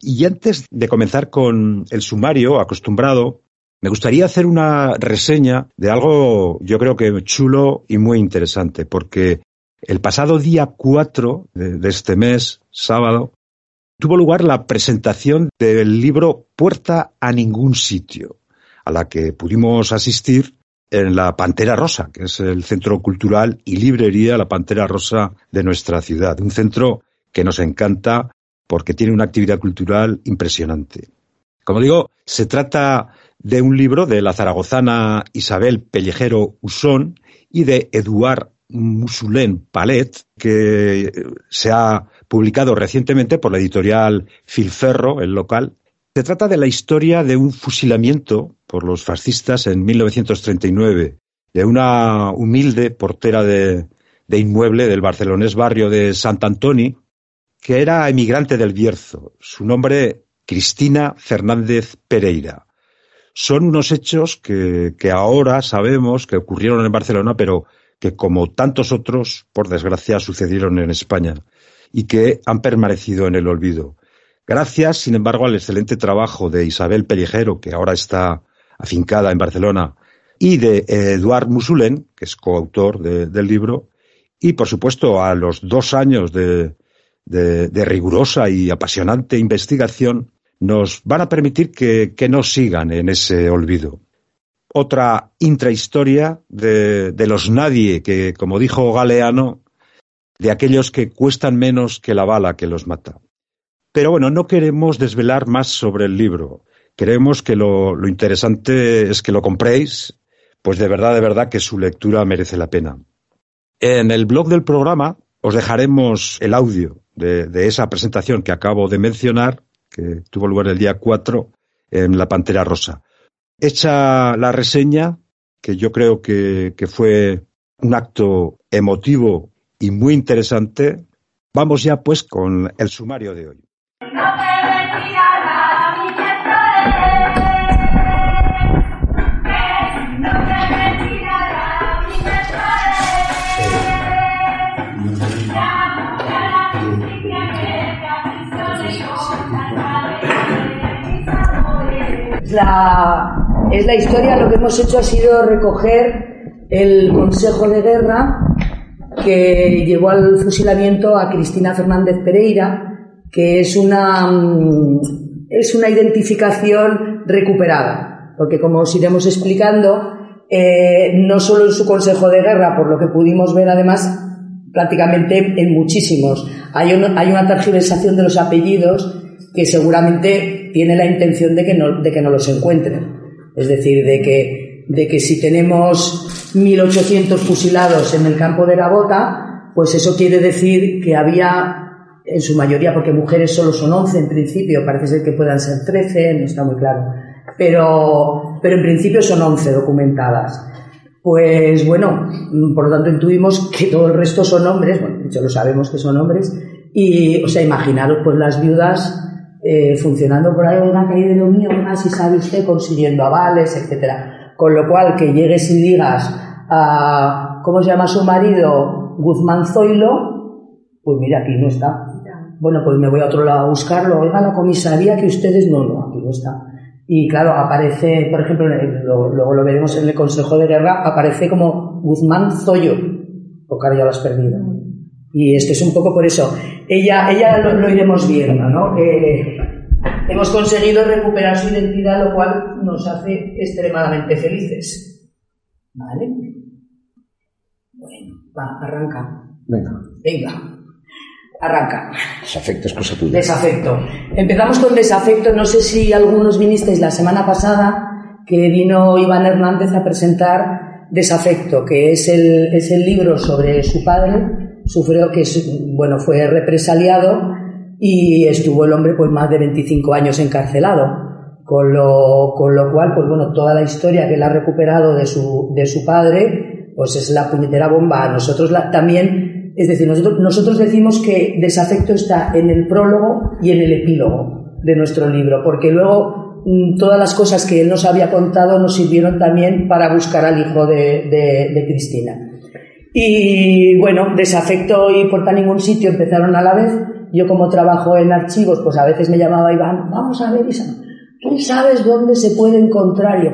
Y antes de comenzar con el sumario acostumbrado, me gustaría hacer una reseña de algo yo creo que chulo y muy interesante, porque el pasado día 4 de, de este mes, sábado, tuvo lugar la presentación del libro Puerta a ningún sitio, a la que pudimos asistir en la Pantera Rosa, que es el centro cultural y librería La Pantera Rosa de nuestra ciudad. Un centro que nos encanta porque tiene una actividad cultural impresionante. Como digo, se trata de un libro de la zaragozana Isabel Pellejero Usón y de Eduard Musulén Palet, que se ha publicado recientemente por la editorial Filferro, el local. Se trata de la historia de un fusilamiento por los fascistas en 1939 de una humilde portera de, de inmueble del barcelonés barrio de Sant Antoni, que era emigrante del Bierzo. Su nombre, Cristina Fernández Pereira. Son unos hechos que, que ahora sabemos que ocurrieron en Barcelona, pero que como tantos otros, por desgracia, sucedieron en España y que han permanecido en el olvido. Gracias, sin embargo, al excelente trabajo de Isabel Pellejero, que ahora está afincada en Barcelona, y de Eduard Musulén, que es coautor de, del libro, y por supuesto a los dos años de, de, rigurosa y apasionante investigación, nos van a permitir que, que no sigan en ese olvido. Otra intrahistoria de, de los nadie que, como dijo Galeano, de aquellos que cuestan menos que la bala que los mata. Pero bueno, no queremos desvelar más sobre el libro. Queremos que lo, lo, interesante es que lo compréis, pues de verdad, de verdad que su lectura merece la pena. En el blog del programa os dejaremos el audio de, esa presentación que acabo de mencionar, que tuvo lugar el día 4 en la Pantera Rosa. Hecha la reseña, que yo creo que, que fue un acto emotivo y muy interesante, vamos ya pues con el sumario de hoy. La, es la historia, lo que hemos hecho ha sido recoger el consejo de guerra que llevó al fusilamiento a Cristina Fernández Pereira, que es una, es una identificación recuperada, porque como os iremos explicando, eh, no solo en su consejo de guerra, por lo que pudimos ver además, prácticamente en muchísimos. Hay, un, hay una tergiversación de los apellidos que seguramente tiene la intención de que no, de que no los encuentren. Es decir, de que, de que si tenemos 1.800 fusilados en el campo de la bota, pues eso quiere decir que había, en su mayoría, porque mujeres solo son 11 en principio, parece ser que puedan ser 13, no está muy claro, pero, pero en principio son 11 documentadas. Pues bueno, por lo tanto intuimos que todo el resto son hombres, bueno, de hecho lo sabemos que son hombres, y, o sea, imaginaros pues las viudas eh, funcionando por ahí, una caída de lo mío, una si sabe usted, consiguiendo avales, etcétera. Con lo cual, que llegues y digas a, ¿cómo se llama su marido? Guzmán Zoilo, pues mira, aquí no está. Bueno, pues me voy a otro lado a buscarlo. Oiga, la comisaría que ustedes no, no, aquí no está. Y claro, aparece, por ejemplo, luego lo, lo, veremos en el Consejo de Guerra, aparece como Guzmán Zoyo. O claro, ya lo has perdido. Y esto es un poco por eso. Ella, ella lo, lo iremos viendo, ¿no? Eh, hemos conseguido recuperar su identidad, lo cual nos hace extremadamente felices. ¿Vale? Bueno, va, arranca. Venga. Venga. Arranca. Desafecto es cosa tuya. Desafecto. Empezamos con desafecto. No sé si algunos vinisteis la semana pasada que vino Iván Hernández a presentar Desafecto, que es el, es el libro sobre su padre, sufrió que bueno, fue represaliado y estuvo el hombre pues más de 25 años encarcelado. Con lo, con lo cual, pues bueno, toda la historia que él ha recuperado de su, de su padre, pues es la puñetera bomba. Nosotros la, también, es decir, nosotros, nosotros decimos que desafecto está en el prólogo y en el epílogo de nuestro libro, porque luego mm, todas las cosas que él nos había contado nos sirvieron también para buscar al hijo de, de, de Cristina. Y bueno, desafecto y por ningún sitio empezaron a la vez. Yo como trabajo en archivos, pues a veces me llamaba Iván, vamos a ver, Isa, tú sabes dónde se puede encontrar. yo,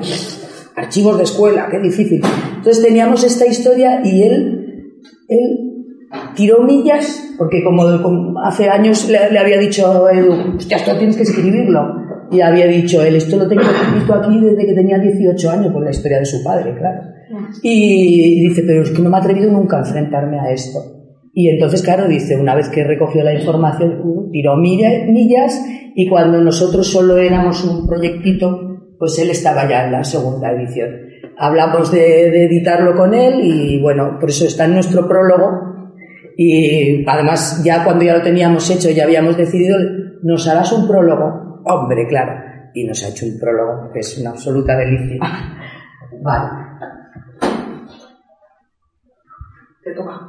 archivos de escuela, qué difícil. Entonces teníamos esta historia y él, él tiró millas, porque como, hace años le, había dicho a Edu, hostia, esto tienes que escribirlo. Y había dicho él, esto lo tengo escrito aquí desde que tenía 18 años, por la historia de su padre, claro. Y dice, pero es que no me he atrevido nunca a enfrentarme a esto. Y entonces, claro, dice, una vez que recogió la información, tiró millas y cuando nosotros solo éramos un proyectito, pues él estaba ya en la segunda edición. Hablamos de, de editarlo con él y bueno, por eso está en nuestro prólogo. Y además, ya cuando ya lo teníamos hecho, ya habíamos decidido, nos harás un prólogo. Hombre, claro. Y nos ha hecho un prólogo que es una absoluta delicia. Vale.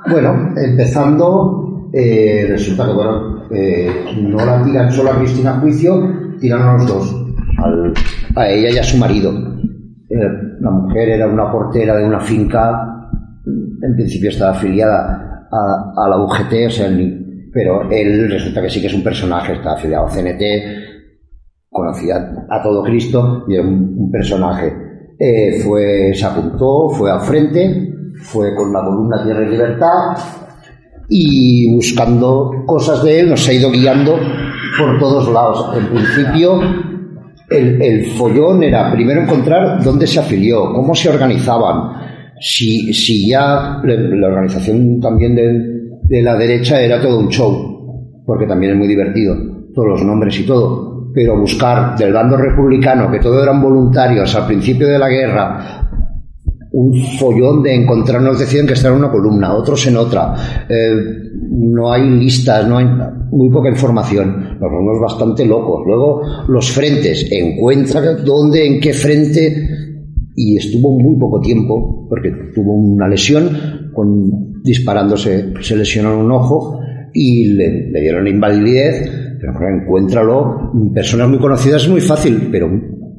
Bueno, empezando, eh, resulta que bueno, eh, no la tiran solo a Cristina a juicio, tiran a los dos, a ella y a su marido. Eh, la mujer era una portera de una finca, en principio estaba afiliada a, la UGT, o sea, pero él resulta que sí que es un personaje, está afiliado a CNT, conocía a todo Cristo y era un, personaje. Fue, se apuntó, fue al frente, fue con la columna Tierra y Libertad y buscando cosas de él nos ha ido guiando por todos lados. En principio, el, el follón era primero encontrar dónde se afilió, cómo se organizaban, si, si ya la organización también de, de la derecha era todo un show, porque también es muy divertido, todos los nombres y todo, pero buscar del bando republicano, que todos eran voluntarios al principio de la guerra, un follón de encontrarnos, decían que estar en una columna, otros en otra. Eh, no hay listas, no hay muy poca información. Nos vemos bastante locos. Luego, los frentes, encuentra dónde, en qué frente, y estuvo muy poco tiempo, porque tuvo una lesión, con, disparándose, se lesionó un ojo y le, le dieron invalidez. Pero encuéntralo. Personas muy conocidas es muy fácil, pero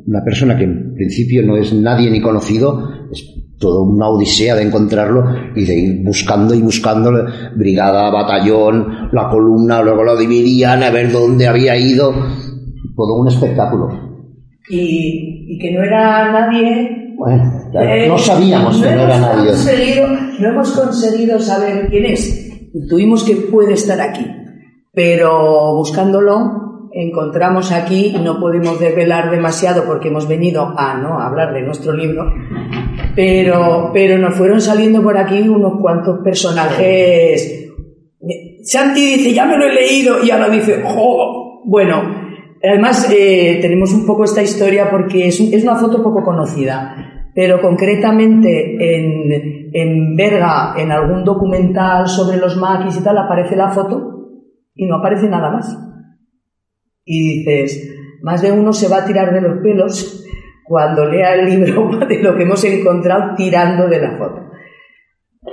una persona que en principio no es nadie ni conocido, es toda una odisea de encontrarlo y de ir buscando y buscando brigada, batallón, la columna, luego lo dividían a ver dónde había ido, todo un espectáculo. Y, y que no era nadie. Bueno, eh, no sabíamos que no, no era nadie. No hemos conseguido saber quién es. Tuvimos que puede estar aquí, pero buscándolo encontramos aquí, no podemos desvelar demasiado porque hemos venido a no a hablar de nuestro libro, pero, pero nos fueron saliendo por aquí unos cuantos personajes. Santi dice, ya me lo he leído, y ahora dice, ¡jo! Bueno, además eh, tenemos un poco esta historia porque es, es una foto poco conocida, pero concretamente en, en Berga, en algún documental sobre los maquis y tal, aparece la foto y no aparece nada más y dices, más de uno se va a tirar de los pelos cuando lea el libro de lo que hemos encontrado tirando de la foto.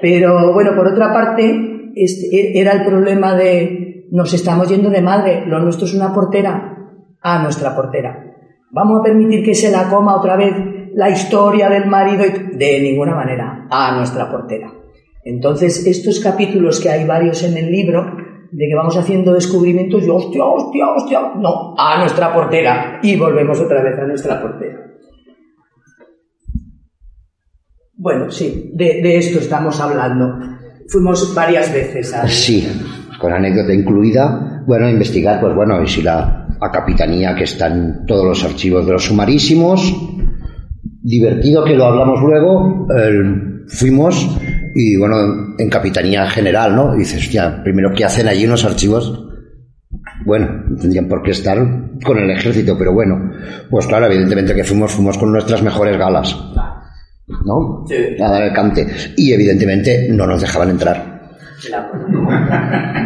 Pero bueno, por otra parte, este, era el problema de nos estamos yendo de madre, lo nuestro es una portera, a nuestra portera. Vamos a permitir que se la coma otra vez la historia del marido de ninguna manera, a nuestra portera. Entonces, estos capítulos que hay varios en el libro, de que vamos haciendo descubrimientos y hostia, hostia, hostia, no, a nuestra portera y volvemos otra vez a nuestra portera. Bueno, sí, de, de esto estamos hablando. Fuimos varias veces a... Sí, con anécdota incluida. Bueno, investigar, pues bueno, y si la, la capitanía que está en todos los archivos de los sumarísimos. Divertido que lo hablamos luego. Fuimos y bueno, en Capitanía General, ¿no? Y dices, hostia, primero, ¿qué hacen allí unos archivos? Bueno, no tendrían por qué estar con el ejército, pero bueno, pues claro, evidentemente que fuimos, fuimos con nuestras mejores galas, ¿no? Sí. A dar el cante. Y evidentemente no nos dejaban entrar.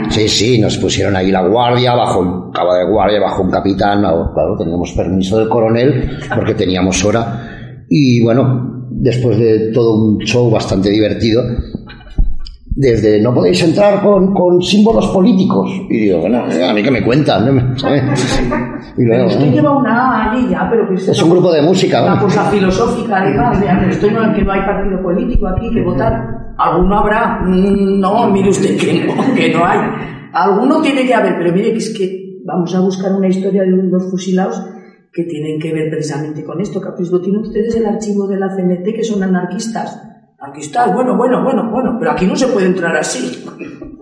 Sí, sí, nos pusieron ahí la guardia, bajo un cabo de guardia, bajo un capitán, claro, teníamos permiso del coronel porque teníamos hora. Y bueno, después de todo un show bastante divertido, desde no podéis entrar con, con símbolos políticos. Y digo, bueno, a mí que me cuentan. Y luego, pero lleva una allí ya, pero que es un grupo de música. Una cosa filosófica, además, de esto no, que no hay partido político aquí que votar. ¿Alguno habrá? Mm, no, mire usted que no, que no hay. Alguno tiene que haber, pero mire que es que vamos a buscar una historia de unos fusilados que tienen que ver precisamente con esto. Que lo tienen ustedes el archivo de la CNT que son anarquistas. Está, bueno, bueno, bueno, bueno, pero aquí no se puede entrar así.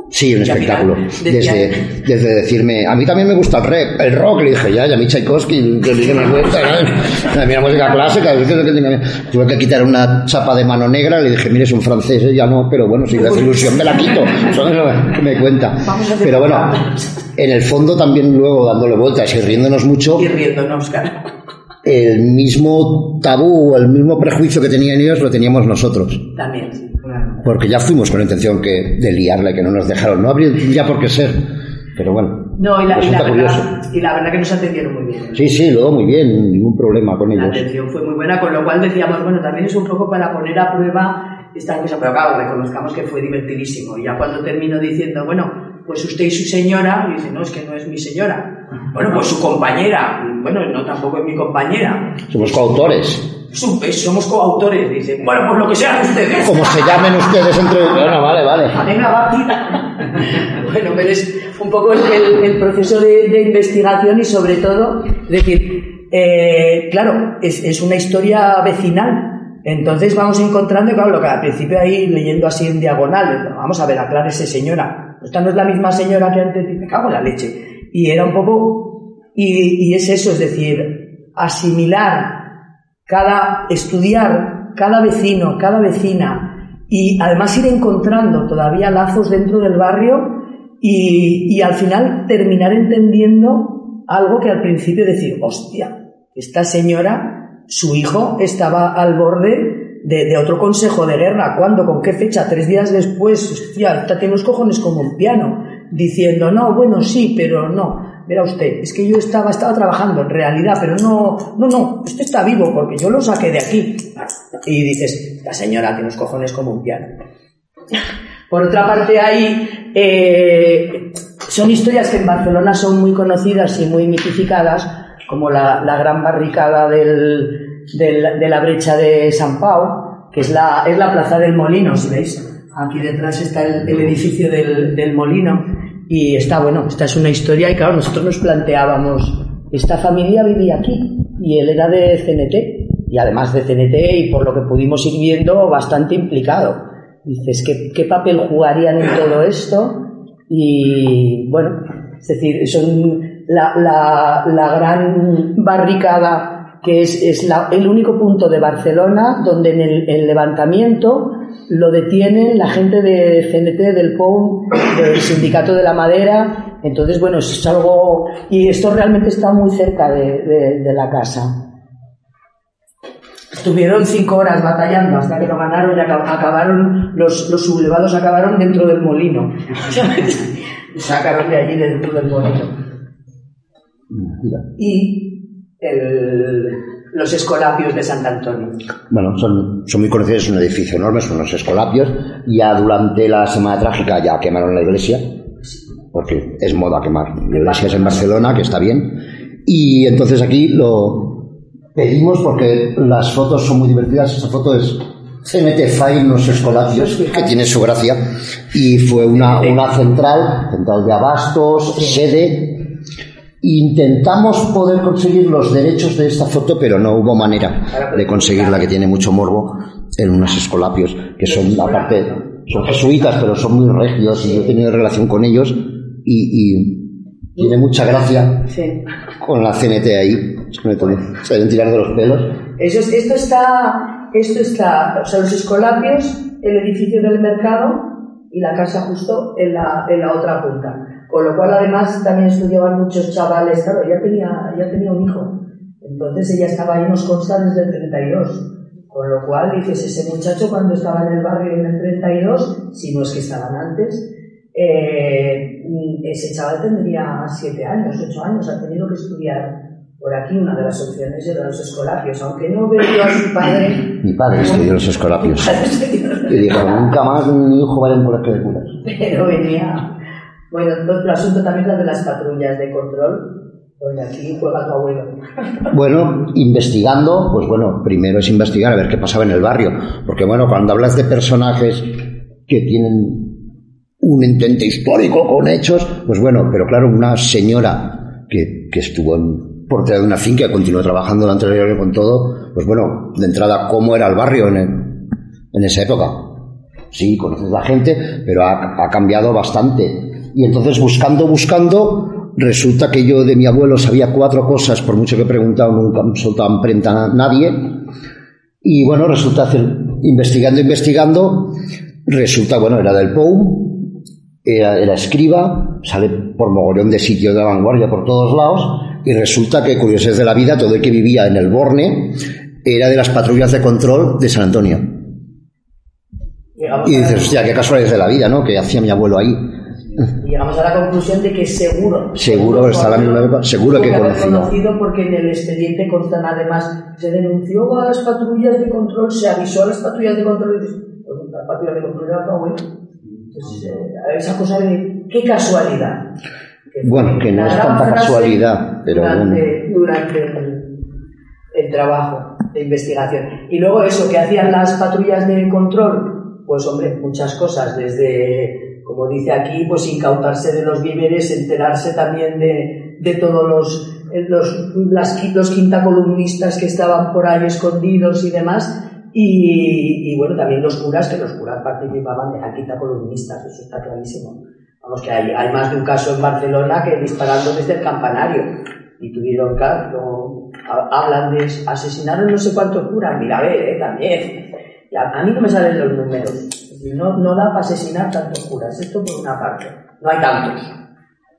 Sí, un espectáculo. Desde, desde decirme, a mí también me gusta el rap, el rock, le dije, ya, ya a mí Tchaikovsky, que le dije una vuelta, a mí la música clásica, tuve que quitar una chapa de mano negra, le dije, mire, es un francés, ¿eh? ya no, pero bueno, si la ilusión me la quito, me cuenta. Pero bueno, en el fondo también luego dándole vueltas y riéndonos mucho. Y riéndonos, claro el mismo tabú, el mismo prejuicio que tenían ellos, lo teníamos nosotros. También, claro. Porque ya fuimos con la intención que, de liarle, que no nos dejaron. No habría ya por qué ser. Pero bueno. No, y la, y la, verdad, y la verdad que nos atendieron muy bien. Sí, sí, luego muy bien, ningún problema con ellos. La atención fue muy buena, con lo cual decíamos, bueno, también es un poco para poner a prueba esta cosa, pero claro, reconozcamos que fue divertidísimo. Y ya cuando termino diciendo, bueno, pues usted y su señora, dice, no, es que no es mi señora. Bueno, pues su compañera, bueno, no, tampoco es mi compañera. Somos coautores. Somos coautores, dice. Bueno, pues lo que sean ustedes. Como se llamen ustedes entre. Bueno, vale, vale. Venga, va, bueno, pero es un poco el, proceso de, investigación y sobre todo, es decir, eh, claro, es, es una historia vecinal. Entonces vamos encontrando, claro, lo que al principio ahí leyendo así en diagonal, vamos a ver, aclárese señora, esta no es la misma señora que antes, me cago en la leche. Y era un poco, y, es eso, es decir, asimilar cada, estudiar cada vecino, cada vecina, y además ir encontrando todavía lazos dentro del barrio y, y al final terminar entendiendo algo que al principio decir, hostia, esta señora, su hijo estaba al borde de, otro consejo de guerra. ¿Cuándo? ¿Con qué fecha? Tres días después, hostia, tiene los cojones como un piano, diciendo, no, bueno, sí, pero no. Verá usted, es que yo estaba, estaba trabajando en realidad, pero no, no, no, usted está vivo porque yo lo saqué de aquí. Y dices, la señora tiene los cojones como un piano. Por otra parte, hay, eh, son historias que en Barcelona son muy conocidas y muy mitificadas, como la, la gran barricada del, de la, brecha de San Pau, que es la, es la plaza del Molino, si veis. Aquí detrás está el, edificio del, del, Molino y está, bueno, esta es una historia y claro, nosotros nos planteábamos, esta familia vivía aquí y él era de CNT y además de CNT y por lo que pudimos ir viendo, bastante implicado. Dices, ¿qué, qué papel jugarían en todo esto? Y bueno, es decir, son la, la, la gran barricada que es, es el único punto de Barcelona donde en el, levantamiento lo detienen la gente de CNT, del POUM, del Sindicato de la Madera. Entonces, bueno, es algo. Y esto realmente está muy cerca de, de, la casa. Estuvieron cinco horas batallando hasta que lo ganaron y acabaron, los, los sublevados acabaron dentro del molino. Sacaron de allí dentro del molino. Y los escolapios de Sant Antonio. Bueno, son, son muy conocidos, es un edificio enorme, son los escolapios. Ya durante la Semana Trágica ya quemaron la iglesia, porque es moda quemar iglesias en Barcelona, que está bien. Y entonces aquí lo pedimos porque las fotos son muy divertidas. Esta foto es CMT File, los escolapios, que tiene su gracia. Y fue una, una central, central de abastos, sede Intentamos poder conseguir los derechos de esta foto, pero no hubo manera de conseguirla, que tiene mucho morbo, en unos escolapios, que son, aparte, son jesuitas, pero son muy regios, y yo he tenido relación con ellos, y, tiene mucha gracia con la CNT ahí, se deben tirar de los pelos. Eso, esto está, esto está, o sea, los escolapios, el edificio del mercado y la casa justo en la, en la otra punta. Con lo cual, además, también estudiaban muchos chavales. Claro, ella tenía, ella tenía un hijo. Entonces ella estaba ahí, nos consta, desde el 32. Con lo cual, dices, ese muchacho cuando estaba en el barrio en el 32, si no es que estaban antes, Eh, ese chaval tendría siete años, ocho años, ha tenido que estudiar por aquí una de las opciones era los escolapios, aunque no veo a su padre. Mi padre estudió los escolapios. y dijo, nunca más mi hijo vaya a un colegio de curas. Pero venía. Bueno, otro asunto también es de las patrullas de control. Aquí juega tu abuelo. Bueno, investigando, pues bueno, primero es investigar a ver qué pasaba en el barrio. Porque bueno, cuando hablas de personajes que tienen un intento histórico con hechos, pues bueno, pero claro, una señora que, estuvo en portería de una finca continuó trabajando durante el año con todo, pues bueno, de entrada, ¿cómo era el barrio en, esa época? Sí, conoces la gente, pero ha cambiado bastante. Y entonces, buscando, buscando, resulta que yo de mi abuelo sabía cuatro cosas, por mucho que he preguntado, nunca me soltado prenda a nadie. Y bueno, resulta investigando, investigando, resulta, bueno, era del POU, era, era escriba, sale por mogollón de sitios de vanguardia por todos lados, y resulta que, curiosidades de la vida, todo el que vivía en el Borne era de las patrullas de control de San Antonio. Y dices, hostia, qué casualidades de la vida, ¿no? Que hacía mi abuelo ahí. Y llegamos a la conclusión de que seguro. Seguro, está la misma seguro que conocido. conocido porque en el expediente constan además, se denunció a las patrullas de control, se avisó a las patrullas de control y pues las patrullas de control era tu abuelo. Entonces, eh, esa cosa de qué casualidad. Que Bueno, que no es tanta casualidad, pero durante, durante el, el trabajo de investigación. Y luego eso, que hacían las patrullas de control, pues hombre, muchas cosas, desde, como dice aquí, pues incautarse de los víveres, enterarse también de, de todos los, eh, los, las, los quintacolumnistas que estaban por ahí escondidos y demás. Y, y bueno, también los curas, que los curas participaban de la quintacolumnistas, eso está clarísimo. Vamos, que hay, hay más de un caso en Barcelona que disparando desde el campanario. Y tuvieron, claro, ha- hablan de asesinaron no sé cuántos curas. Mira, a ver, eh, también. A mí no me salen los números. No, no da para asesinar tantos curas. Esto por una parte. No hay tantos.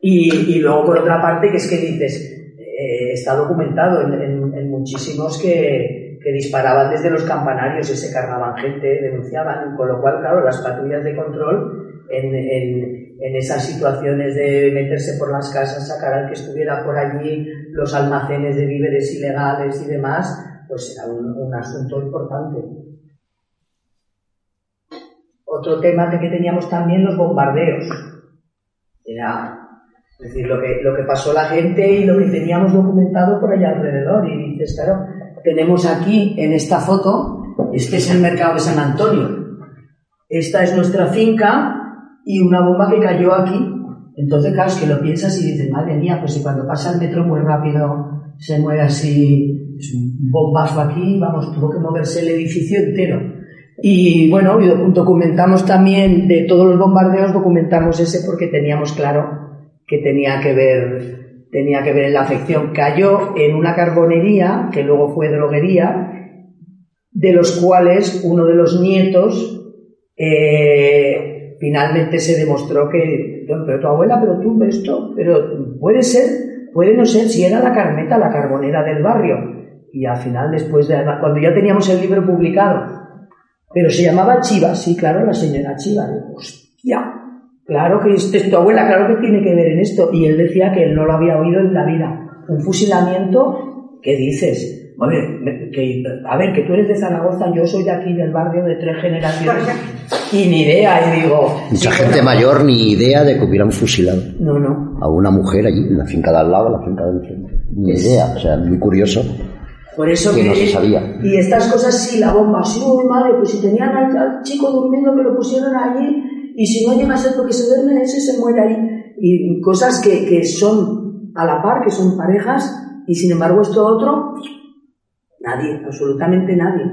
Y, y luego por otra parte, que es que dices, eh, está documentado en, en- muchísimos que, que disparaban desde los campanarios y se cargaban gente, denunciaban, con lo cual, claro, las patrullas de control en, en- esas situaciones de meterse por las casas, sacar al que estuviera por allí, los almacenes de víveres ilegales y demás, pues era un asunto importante. Otro tema que teníamos también, los bombardeos. Era, decir, lo que, lo que pasó la gente y lo que teníamos documentado por allá alrededor. Y dices, claro, tenemos aquí en esta foto, este es el mercado de San Antonio. Esta es nuestra finca y una bomba que cayó aquí. Entonces, claro, es que lo piensas y dices, madre mía, pues si cuando pasa el metro muy rápido se mueve así, es un bombazo aquí, vamos, tuvo que moverse el edificio entero. Y bueno, documentamos también de todos los bombardeos, documentamos ese porque teníamos claro que tenía que ver, tenía que ver en la afección. Cayó en una carbonería, que luego fue droguería, de los cuales uno de los nietos eh, finalmente se demostró que, pero tu abuela, pero tú, esto, pero puede ser, puede no ser, si era la Carmeta, la carbonera del barrio. Y al final, después de, cuando ya teníamos el libro publicado, pero se llamaba Chiva, sí, claro, la señora Chiva. Digo, hostia, claro que este es tu abuela, claro que tiene que ver en esto. Y él decía que él no lo había oído en la vida. Un fusilamiento, ¿qué dices? Oye, que, a ver, que tú eres de Zaragoza, yo soy de aquí del barrio de tres generaciones y ni idea. Y digo, Mucha sí, gente mayor ni idea de que hubieran fusilado No, no. a una mujer allí, en la finca de al lado, la finca de enfrente. Ni idea, o sea, muy curioso. Por eso Que que, no se sabía. Y estas cosas sí, la bomba, sí, uy, madre, pues si tenían al, al chico durmiendo que lo pusieron allí y si no llega a ser porque se duerme, ese se muere ahí. Y cosas que, que son a la par, que son parejas y sin embargo esto otro, nadie, absolutamente nadie.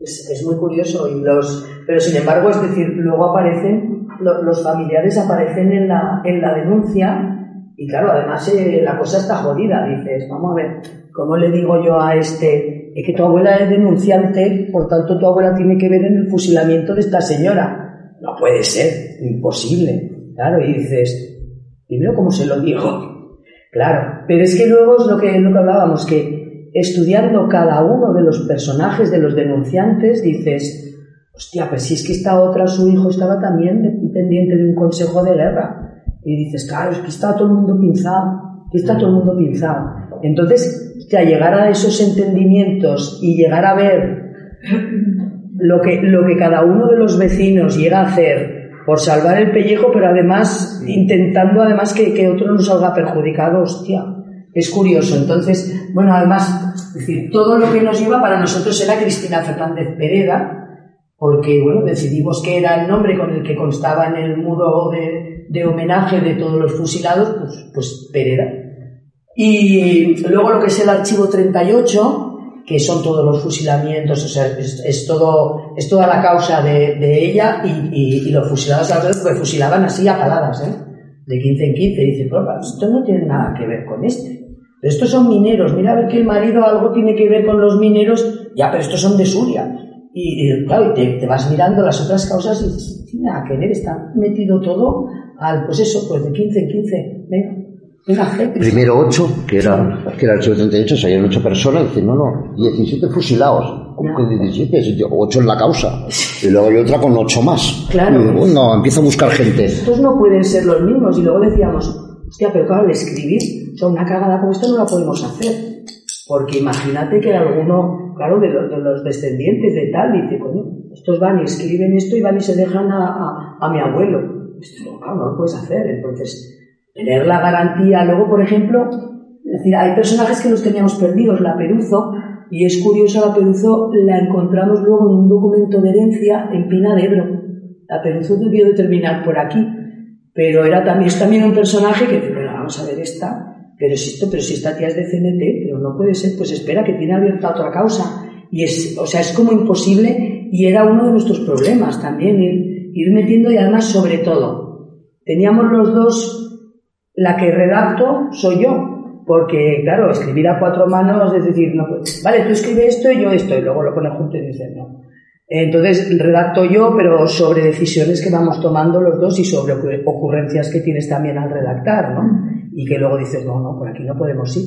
Es, es muy curioso y los, pero sin embargo, es decir, luego aparecen, lo- los familiares aparecen en la, en la denuncia y claro, además eh, la cosa está jodida, dices, vamos a ver, ¿cómo le digo yo a este? Es que tu abuela es denunciante, por tanto tu abuela tiene que ver en el fusilamiento de esta señora. No puede ser, imposible. Claro, y dices, primero, ¿cómo se lo digo? Claro, pero es que luego es lo que, lo que hablábamos, que estudiando cada uno de los personajes de los denunciantes, dices, hostia, pues si es que esta otra, su hijo, estaba también pendiente de un consejo de guerra. Y dices, claro, es que está todo el mundo pinzado, que está todo el mundo pinzado. Entonces, hostia, llegar a esos entendimientos y llegar a ver lo que, lo que cada uno de los vecinos llega a hacer por salvar el pellejo, pero además intentando además que, que otro no salga perjudicado, hostia, es curioso. Entonces, bueno, además, es decir, todo lo que nos iba para nosotros era Cristina Fernández Pereda, porque, bueno, decidimos que era el nombre con el que constaba en el muro de, de homenaje de todos los fusilados, pues, pues Pereda. Y luego lo que es el archivo 38, que son todos los fusilamientos, o sea, es, todo, es toda la causa de, ella y, y, los fusilados alrededor, pues fusilaban así a paladas, ¿eh? de 15 en 15. Y dice, esto no tiene nada que ver con este. Pero estos son mineros, mira a ver que el marido algo tiene que ver con los mineros, ya, pero estos son de Suria. Y, claro, te, te, vas mirando las otras causas y dices, tiene nada que ver, está metido todo al, pues eso, pues de 15 en 15. Venga, Primero 8, que era, que era el 838, salían 8 personas, y dicen, no, no, 17 fusilados. ¿Cómo que 17? 8 en la causa. Y luego hay otra con 8 más. Claro. Y bueno, empieza a buscar gente. Estos no pueden ser los mismos. Y luego decíamos, hostia, pero claro, escribir, o sea, una cagada como esto no la podemos hacer. Porque imagínate que alguno, claro, de los, de los descendientes de tal, dice, coño, estos van y escriben esto y van y se dejan a, a, a mi abuelo. Esto, claro, no lo puedes hacer. Entonces, tener la garantía. Luego, por ejemplo, es decir, hay personajes que los teníamos perdidos, la Peruzo, y es curioso, la Peruzo la encontramos luego en un documento de herencia en Pina de Ebro. La Peruzo debió de terminar por aquí, pero era también, es también un personaje que, bueno, vamos a ver esta, pero si esto, pero si esta tía es de CNT, pero no puede ser, pues espera, que tiene abierta otra causa. Y es, o sea, es como imposible, y era uno de nuestros problemas también, ir, ir metiendo y además sobre todo. Teníamos los dos la que redacto soy yo, porque claro, escribir a cuatro manos es decir, no, vale, tú escribes esto y yo esto, y luego lo pones junto y dices no. Entonces redacto yo, pero sobre decisiones que vamos tomando los dos y sobre ocurrencias que tienes también al redactar, ¿no? Y que luego dices, no, no, por aquí no podemos ir.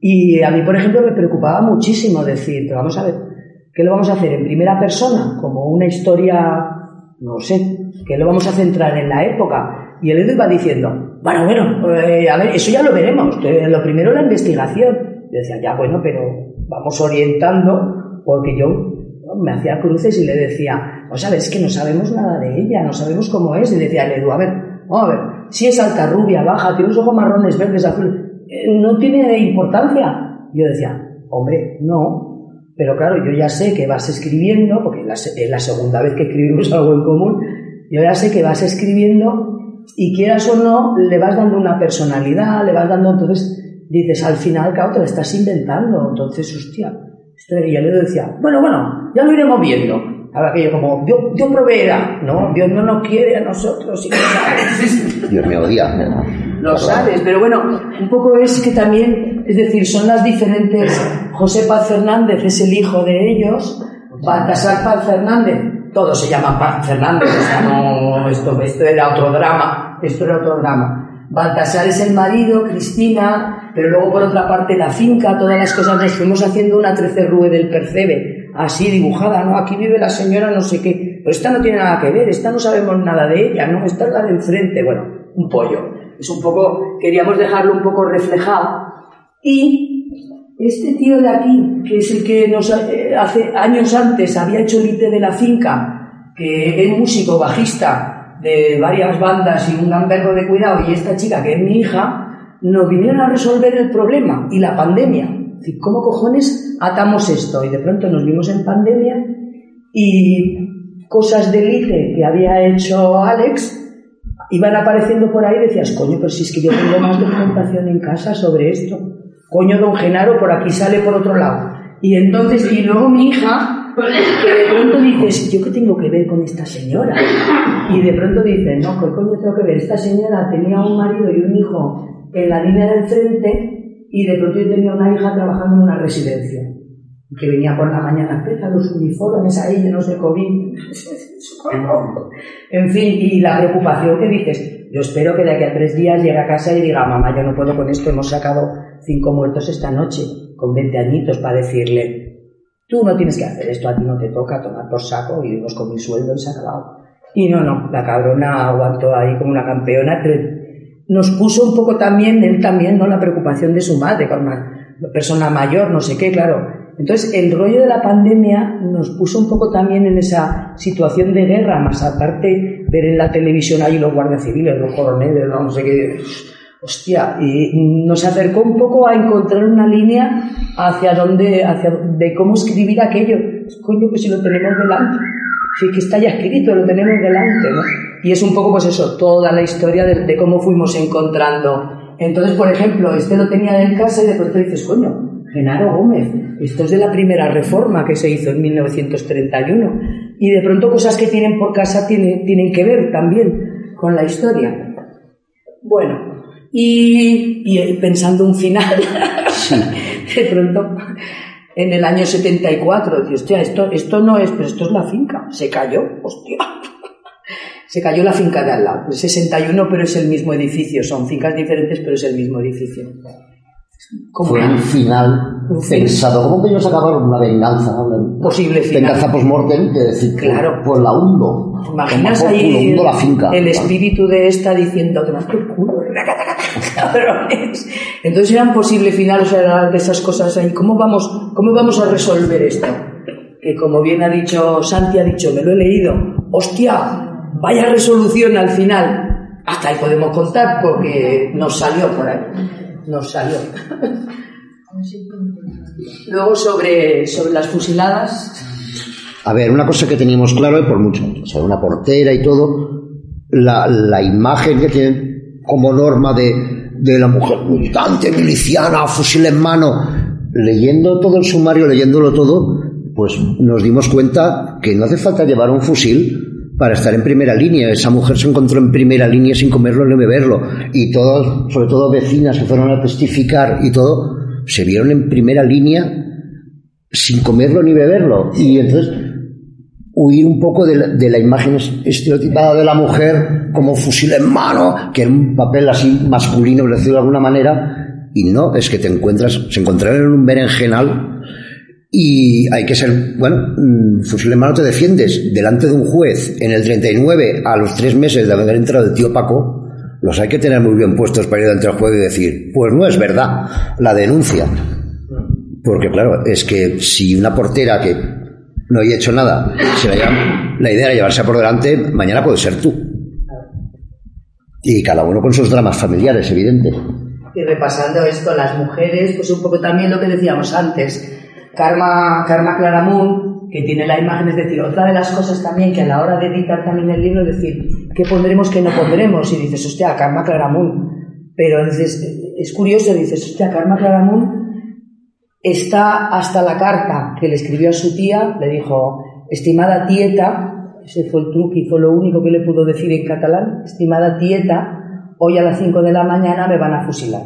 Y a mí, por ejemplo, me preocupaba muchísimo decir, pero vamos a ver, ¿qué lo vamos a hacer en primera persona? Como una historia, no sé, ¿qué lo vamos a centrar en la época? Y el Edu iba diciendo, bueno, bueno, eh, a ver, eso ya lo veremos. Lo primero la investigación. Yo decía, ya bueno, pero vamos orientando, porque yo me hacía cruces y le decía, o sabes que no sabemos nada de ella, no sabemos cómo es. Y decía, Edu, a ver, a ver, si es alta, rubia, baja, tiene los ojos marrones, verdes, azules, eh, no tiene importancia. Yo decía, hombre, no. Pero claro, yo ya sé que vas escribiendo, porque es la segunda vez que escribimos algo en común, yo ya sé que vas escribiendo y quieras o no, le vas dando una personalidad, le vas dando, entonces dices, al final, claro, te lo estás inventando, entonces, hostia, esto, y yo le decía, bueno, bueno, ya lo iremos viendo. Ahora que yo como, Dios, Dios proveerá, ¿no? Dios no nos quiere a nosotros y lo sabes. Dios me odia. Lo sabes, pero bueno, un poco es que también, es decir, son las diferentes, José Paz Fernández es el hijo de ellos, Baltasar Paz Fernández todo se llama Paz Fernández, o sea, no, esto, esto era otro drama, esto era otro drama. Baltasar es el marido, Cristina, pero luego por otra parte la finca, todas las cosas, nos fuimos haciendo una trece rue del Percebe, así dibujada, ¿no? Aquí vive la señora no sé qué, pero esta no tiene nada que ver, esta no sabemos nada de ella, ¿no? Esta es la de enfrente, bueno, un pollo. Es un poco, queríamos dejarlo un poco reflejado. Y este tío de aquí, que es el que nos eh, hace años antes había hecho el IT de la finca, que es músico, bajista de varias bandas y un gamberro de cuidado, y esta chica, que es mi hija, nos vinieron a resolver el problema y la pandemia. ¿Cómo cojones atamos esto? Y de pronto nos vimos en pandemia y cosas del ICE que había hecho Alex iban apareciendo por ahí y decías, coño, pero si es que yo tengo más documentación en casa sobre esto coño, don Genaro por aquí sale por otro lado. Y entonces, y luego mi hija, que de pronto dices, ¿yo qué tengo que ver con esta señora? Y de pronto dice, no, ¿qué coño tengo que ver? Esta señora tenía un marido y un hijo en la línea del frente y de pronto yo tenía una hija trabajando en una residencia que venía por la mañana, empieza los uniformes ahí llenos de COVID. en fin, y la preocupación que dices, yo espero que de aquí a tres días llegue a casa y diga, mamá, yo no puedo con esto, hemos sacado cinco muertos esta noche, con 20 añitos, para decirle, tú no tienes que hacer esto, a ti no te toca tomar por saco, vivimos con mi sueldo y se ha acabado. Y no, no, la cabrona aguantó ahí como una campeona. Nos puso un poco también, él también, ¿no? La preocupación de su madre, con una persona mayor, no sé qué, claro. Entonces, el rollo de la pandemia nos puso un poco también en esa situación de guerra, más aparte ver en la televisión ahí los guardias civiles, los coroneles, no sé qué. Hostia, y nos acercó un poco a encontrar una línea hacia dónde, hacia de cómo escribir aquello. Coño, que si lo tenemos delante Sí, que está ya escrito, lo tenemos delante, ¿no? Y es un poco, pues eso, toda la historia de, cómo fuimos encontrando. Entonces, por ejemplo, este lo tenía en casa y de pronto dices, coño, Genaro Gómez, esto es de la primera reforma que se hizo en 1931. Y de pronto cosas que tienen por casa tienen, tienen que ver también con la historia. Bueno, y, y pensando un final, de pronto en el año 74. Dice, hostia, esto, esto no es, pero esto es la finca. Se cayó, hostia. Se cayó la finca de al lado. El 61, pero es el mismo edificio. Son fincas diferentes, pero es el mismo edificio. Fue un final pensado. ¿Cómo que ellos acabaron una venganza? Posible final. Venganza post-mortem, que decir, claro. pues la hundo. Imaginas ahí la finca, el, espíritu de esta diciendo que más por culo. Entonces era un posible final, o sea, de esas cosas ahí. ¿Cómo vamos, cómo vamos a resolver esto? Que como bien ha dicho Santi, ha dicho, me lo he leído. ¡Hostia! Vaya resolución al final. Hasta ahí podemos contar porque nos salió por ahí. Nos salió. Luego sobre, sobre las fusiladas. A ver, una cosa que teníamos claro y por mucho, o sea, una portera y todo, la, la imagen que tiene como norma de, de la mujer militante, miliciana, fusil en mano, leyendo todo el sumario, leyéndolo todo, pues nos dimos cuenta que no hace falta llevar un fusil para estar en primera línea. Esa mujer se encontró en primera línea sin comerlo ni beberlo. Y todos, sobre todo vecinas que fueron a testificar y todo, se vieron en primera línea sin comerlo ni beberlo. Y entonces huir un poco de la, imagen estereotipada de la mujer como fusil en mano, que era un papel así masculino, por decirlo de alguna manera, y no, es que te encuentras, se encontraron en un berenjenal y hay que ser, bueno, mm, fusil en mano te defiendes delante de un juez en el 39 a los tres meses de haber entrado el tío Paco, los hay que tener muy bien puestos para ir delante del juez y decir, pues no es verdad, la denuncia. Porque claro, es que si una portera que no he hecho nada, si la, la idea era llevarse por delante, mañana puede ser tú. Y cada uno con sus dramas familiares, evidente. Y repasando esto, las mujeres, pues un poco también lo que decíamos antes. Karma, Karma Claramun, que tiene la imagen, es decir, otra de las cosas también que a la hora de editar también el libro, es decir, qué pondremos, qué no pondremos. Y dices, hostia, Karma Claramun. Pero es curioso, dices, hostia, Karma Claramun está hasta la carta que le escribió a su tía, le dijo, estimada tieta, ese fue el truque y fue lo único que le pudo decir en catalán, estimada tieta, hoy a las 5 de la mañana me van a fusilar.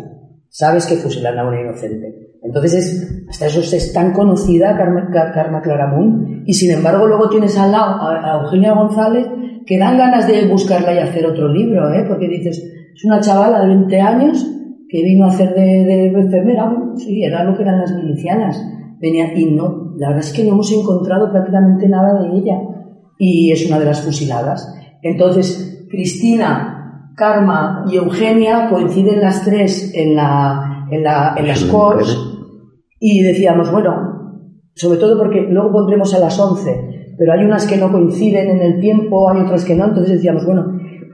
Sabes que fusilan a una inocente. Entonces, es, hasta eso es tan conocida Karma, Karma Claramunt, y sin embargo luego tienes al lado a, Eugenia González que dan ganas de buscarla y hacer otro libro, ¿eh? porque dices, es una chavala de 20 años que vino a hacer de, de, enfermera, sí, era lo que eran las milicianas. Venía, y no, la verdad es que no hemos encontrado prácticamente nada de ella. Y es una de las fusiladas. Entonces, Cristina, Karma y Eugenia coinciden las tres en, la, en, la, en las cores y decíamos, bueno, sobre todo porque luego pondremos a las 11, pero hay unas que no coinciden en el tiempo, hay otras que no, entonces decíamos, bueno,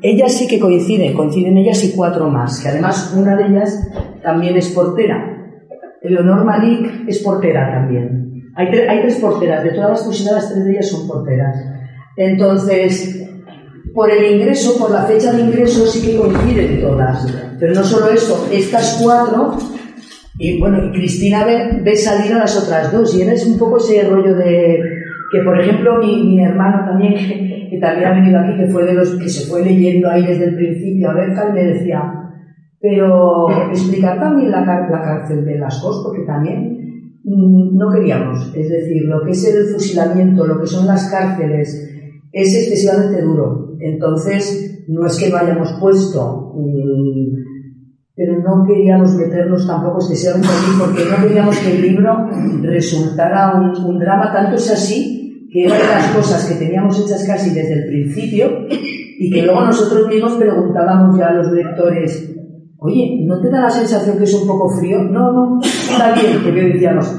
ellas sí que coinciden, coinciden ellas y cuatro más, que además una de ellas también es portera. Eleonor Malik es portera también. Hay, hay tres porteras, de todas las fusiladas, tres de ellas son porteras. Entonces, por el ingreso, por la fecha de ingreso, sí que coinciden todas. Pero no solo eso, estas cuatro, y bueno, y Cristina ve, ve salir a las otras dos, y es un poco ese rollo de que, por ejemplo, mi, mi hermano también, que también ha venido aquí, que fue de los que se fue leyendo ahí desde el principio, a ver, tal, me decía, pero explicar también la, la cárcel de las cosas, porque también mm, no queríamos. Es decir, lo que es el fusilamiento, lo que son las cárceles, es excesivamente duro. Entonces, no es que no hayamos puesto mm, pero no queríamos meternos tampoco excesivamente allí porque no queríamos que el libro resultara un, drama, tanto es así que eran las cosas que teníamos hechas casi desde el principio y que luego nosotros mismos preguntábamos ya a los lectores, oye, ¿no te da la sensación que es un poco frío? No, no, está bien, porque decíamos,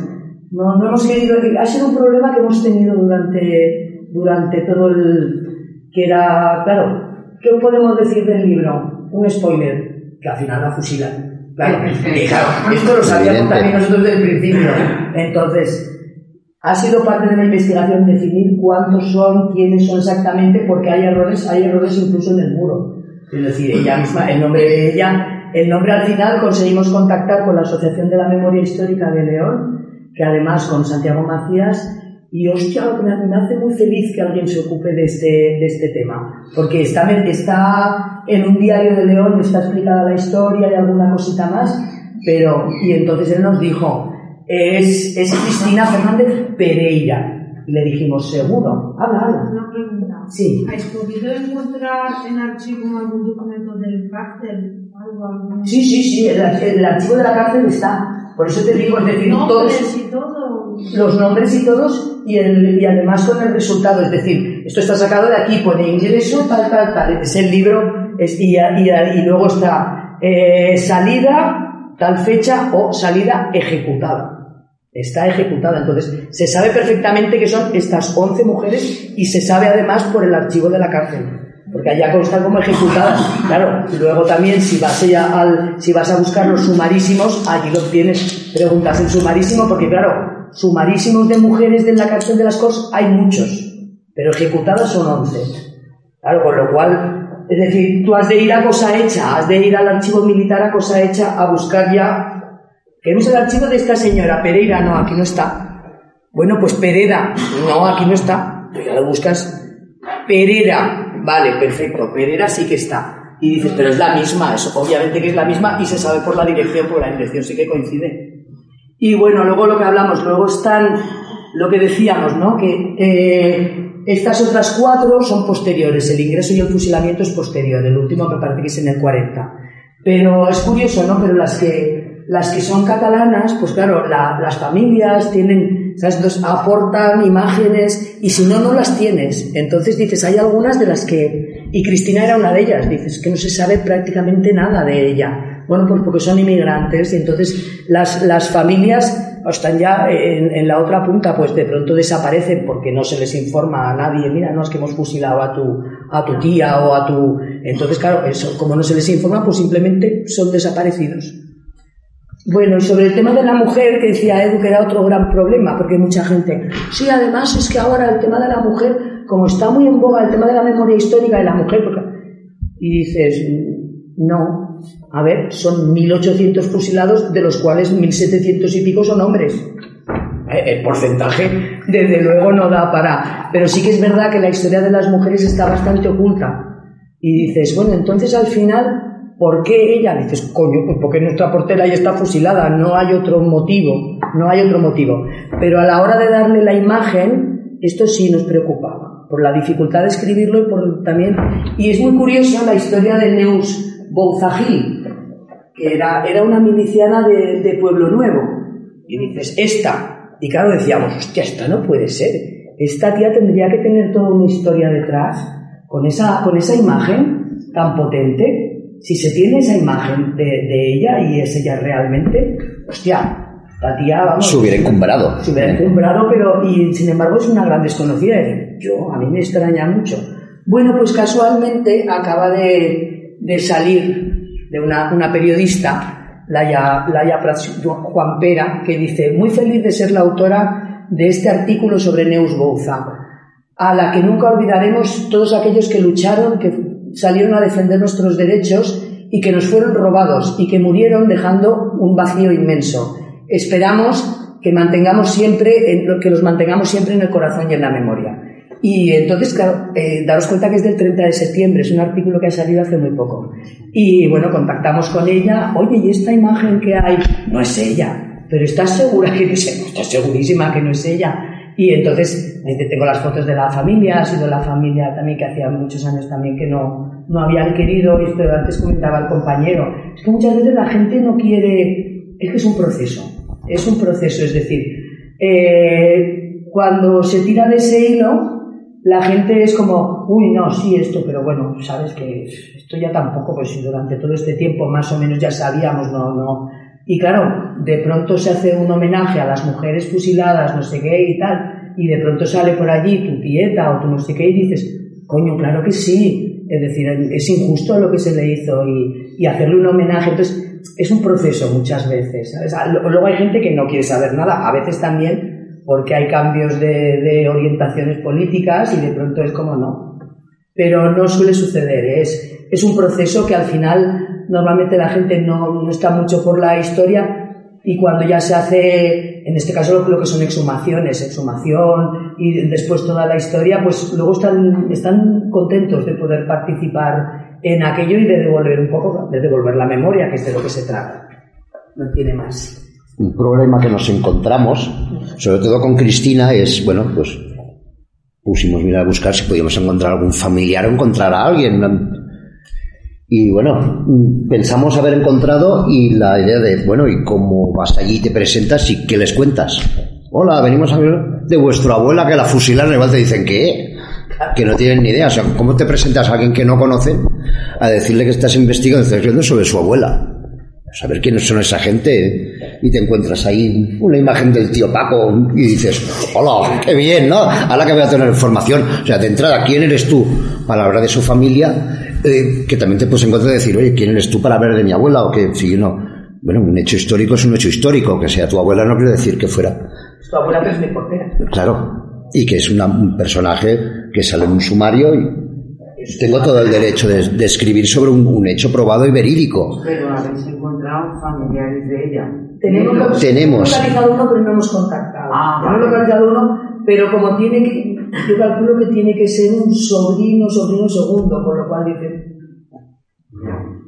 no, no hemos querido, ha sido un problema que hemos tenido durante, durante todo el, que era, claro, ¿qué podemos decir del libro? Un spoiler que al final la fusilan. Claro, y claro, esto lo sabíamos también nosotros desde el principio. Entonces, ha sido parte de la investigación definir cuántos son, quiénes son exactamente, porque hay errores, hay errores incluso en el muro. Es decir, ella misma, el nombre de ella, el nombre al final conseguimos contactar con la Asociación de la Memoria Histórica de León, que además con Santiago Macías y hostia, me, me hace muy feliz que alguien se ocupe de este, de este tema, porque está, está en un diario de León, está explicada la historia y alguna cosita más, pero, y entonces él nos dijo, es, es Cristina Fernández Pereira. Y le dijimos, seguro, habla, habla. Una pregunta. Sí. ¿Has podido encontrar en archivo algún documento del cárcel? Algo, algún... Sí, sí, sí, el, el archivo de la cárcel está. Por eso te digo, es decir, todos Nombres y todo. los nombres y todos y, el, y además con el resultado. Es decir, esto está sacado de aquí, pone ingreso, tal, tal, tal. Es el libro es, y, y, y luego está eh, salida, tal fecha o salida ejecutada. Está ejecutada. Entonces, se sabe perfectamente que son estas 11 mujeres y se sabe además por el archivo de la cárcel. Porque allá constan como ejecutadas. Claro, luego también si vas, ya al, si vas a buscar los sumarísimos, allí los tienes. Preguntas el sumarísimo, porque claro, sumarísimos de mujeres de la cárcel de las Corts hay muchos, pero ejecutadas son 11. Claro, con lo cual, es decir, tú has de ir a cosa hecha, has de ir al archivo militar a cosa hecha a buscar ya. Queremos el archivo de esta señora Pereira, no, aquí no está. Bueno, pues Pereda, no, aquí no está. Tú ya lo buscas. Perera, vale, perfecto, Perera sí que está. Y dices, pero es la misma, eso, obviamente que es la misma y se sabe por la dirección, porque la dirección sí que coincide. Y bueno, luego lo que hablamos, luego están lo que decíamos, ¿no? Que eh, estas otras cuatro son posteriores, el ingreso y el fusilamiento es posterior, el último me parece que es en el 40. Pero es curioso, ¿no? Pero las que, las que son catalanas, pues claro, la, las familias tienen, Entonces aportan imágenes y si no, no las tienes. Entonces dices, hay algunas de las que, y Cristina era una de ellas, dices, que no se sabe prácticamente nada de ella. Bueno, pues porque son inmigrantes y entonces las, las familias están ya en, en, la otra punta, pues de pronto desaparecen porque no se les informa a nadie, mira, no es que hemos fusilado a tu, a tu tía o a tu... Entonces, claro, eso, como no se les informa, pues simplemente son desaparecidos. Bueno, y sobre el tema de la mujer, que decía Edu que era otro gran problema, porque mucha gente, sí, además es que ahora el tema de la mujer, como está muy en boga el tema de la memoria histórica de la mujer, porque... y dices, no, a ver, son 1.800 fusilados, de los cuales 1.700 y pico son hombres. El porcentaje, desde luego, no da para... Pero sí que es verdad que la historia de las mujeres está bastante oculta. Y dices, bueno, entonces al final, ¿por qué ella? Dices, coño, pues porque nuestra portera ya está fusilada, no hay otro motivo, no hay otro motivo. Pero a la hora de darle la imagen, esto sí nos preocupaba, por la dificultad de escribirlo y por también... Y es muy curiosa la historia de Neus Bouzagil, que era, era una miliciana de, de, Pueblo Nuevo. Y dices, esta. Y claro, decíamos, hostia, esta no puede ser. Esta tía tendría que tener toda una historia detrás, con esa, con esa imagen tan potente. Si se tiene esa imagen de, de ella y es ella realmente, hostia, la tía, vamos. Se hubiera encumbrado. Se hubiera encumbrado, pero, y sin embargo es una gran desconocida. Yo, a mí me extraña mucho. Bueno, pues casualmente acaba de, de salir de una, una periodista, Laia, Laia Juan Pera, que dice, muy feliz de ser la autora de este artículo sobre Neus Bouza, a la que nunca olvidaremos todos aquellos que lucharon, que salieron a defender nuestros derechos y que nos fueron robados y que murieron dejando un vacío inmenso. Esperamos que mantengamos siempre, que los mantengamos siempre en el corazón y en la memoria. Y entonces, claro, eh, daros cuenta que es del 30 de septiembre, es un artículo que ha salido hace muy poco. Y bueno, contactamos con ella, oye, ¿y esta imagen que hay? No es ella, pero ¿estás segura que no es ella? ¿Estás segurísima que no es ella? Y entonces tengo las fotos de la familia, ha sido la familia también que hacía muchos años también que no, no habían querido, y esto antes comentaba el compañero, es que muchas veces la gente no quiere, es que es un proceso, es un proceso, es decir, eh, cuando se tira de ese hilo, la gente es como, uy, no, sí, esto, pero bueno, sabes que esto ya tampoco, pues si durante todo este tiempo más o menos ya sabíamos, no, no. Y claro, de pronto se hace un homenaje a las mujeres fusiladas, no sé qué y tal, y de pronto sale por allí tu tieta o tu no sé qué y dices, coño, claro que sí, es decir, es injusto lo que se le hizo y, y hacerle un homenaje. Entonces, es un proceso muchas veces. ¿sabes? Luego hay gente que no quiere saber nada, a veces también porque hay cambios de, de, orientaciones políticas y de pronto es como no. Pero no suele suceder, es, es un proceso que al final normalmente la gente no, no, está mucho por la historia y cuando ya se hace, en este caso lo, que son exhumaciones, exhumación y después toda la historia, pues luego están, están contentos de poder participar en aquello y de devolver un poco, de devolver la memoria, que es de lo que se trata. No tiene más un problema que nos encontramos, sobre todo con Cristina, es, bueno, pues pusimos mira a buscar si podíamos encontrar algún familiar o encontrar a alguien. Y bueno, pensamos haber encontrado y la idea de, bueno, ¿y cómo vas allí y te presentas y qué les cuentas? Hola, venimos a ver de vuestra abuela que la fusilaron y te dicen, ¿qué? Que no tienen ni idea. O sea, ¿cómo te presentas a alguien que no conocen a decirle que estás investigando, sobre su abuela? saber quiénes son esa gente y te encuentras ahí una imagen del tío Paco y dices, hola, qué bien, ¿no? Ahora que voy a tener información, o sea, de entrada, ¿quién eres tú para hablar de su familia? Eh, que también te puedes encontrar y decir, oye, ¿quién eres tú para hablar de mi abuela? O que, si no, bueno, un hecho histórico es un hecho histórico, que sea tu abuela no quiere decir que fuera. Tu abuela es mi portera. Claro, y que es una, un personaje que sale en un sumario y tengo todo el derecho de, de escribir sobre un, un, hecho probado y verídico. Pero habéis encontrado familiares de ella. Tenemos, Tenemos. localizado uno, pero no hemos contactado. Ah, Hemos vale. localizado uno, pero como tiene que, yo calculo que tiene que ser un sobrino, sobrino segundo, con lo cual dice,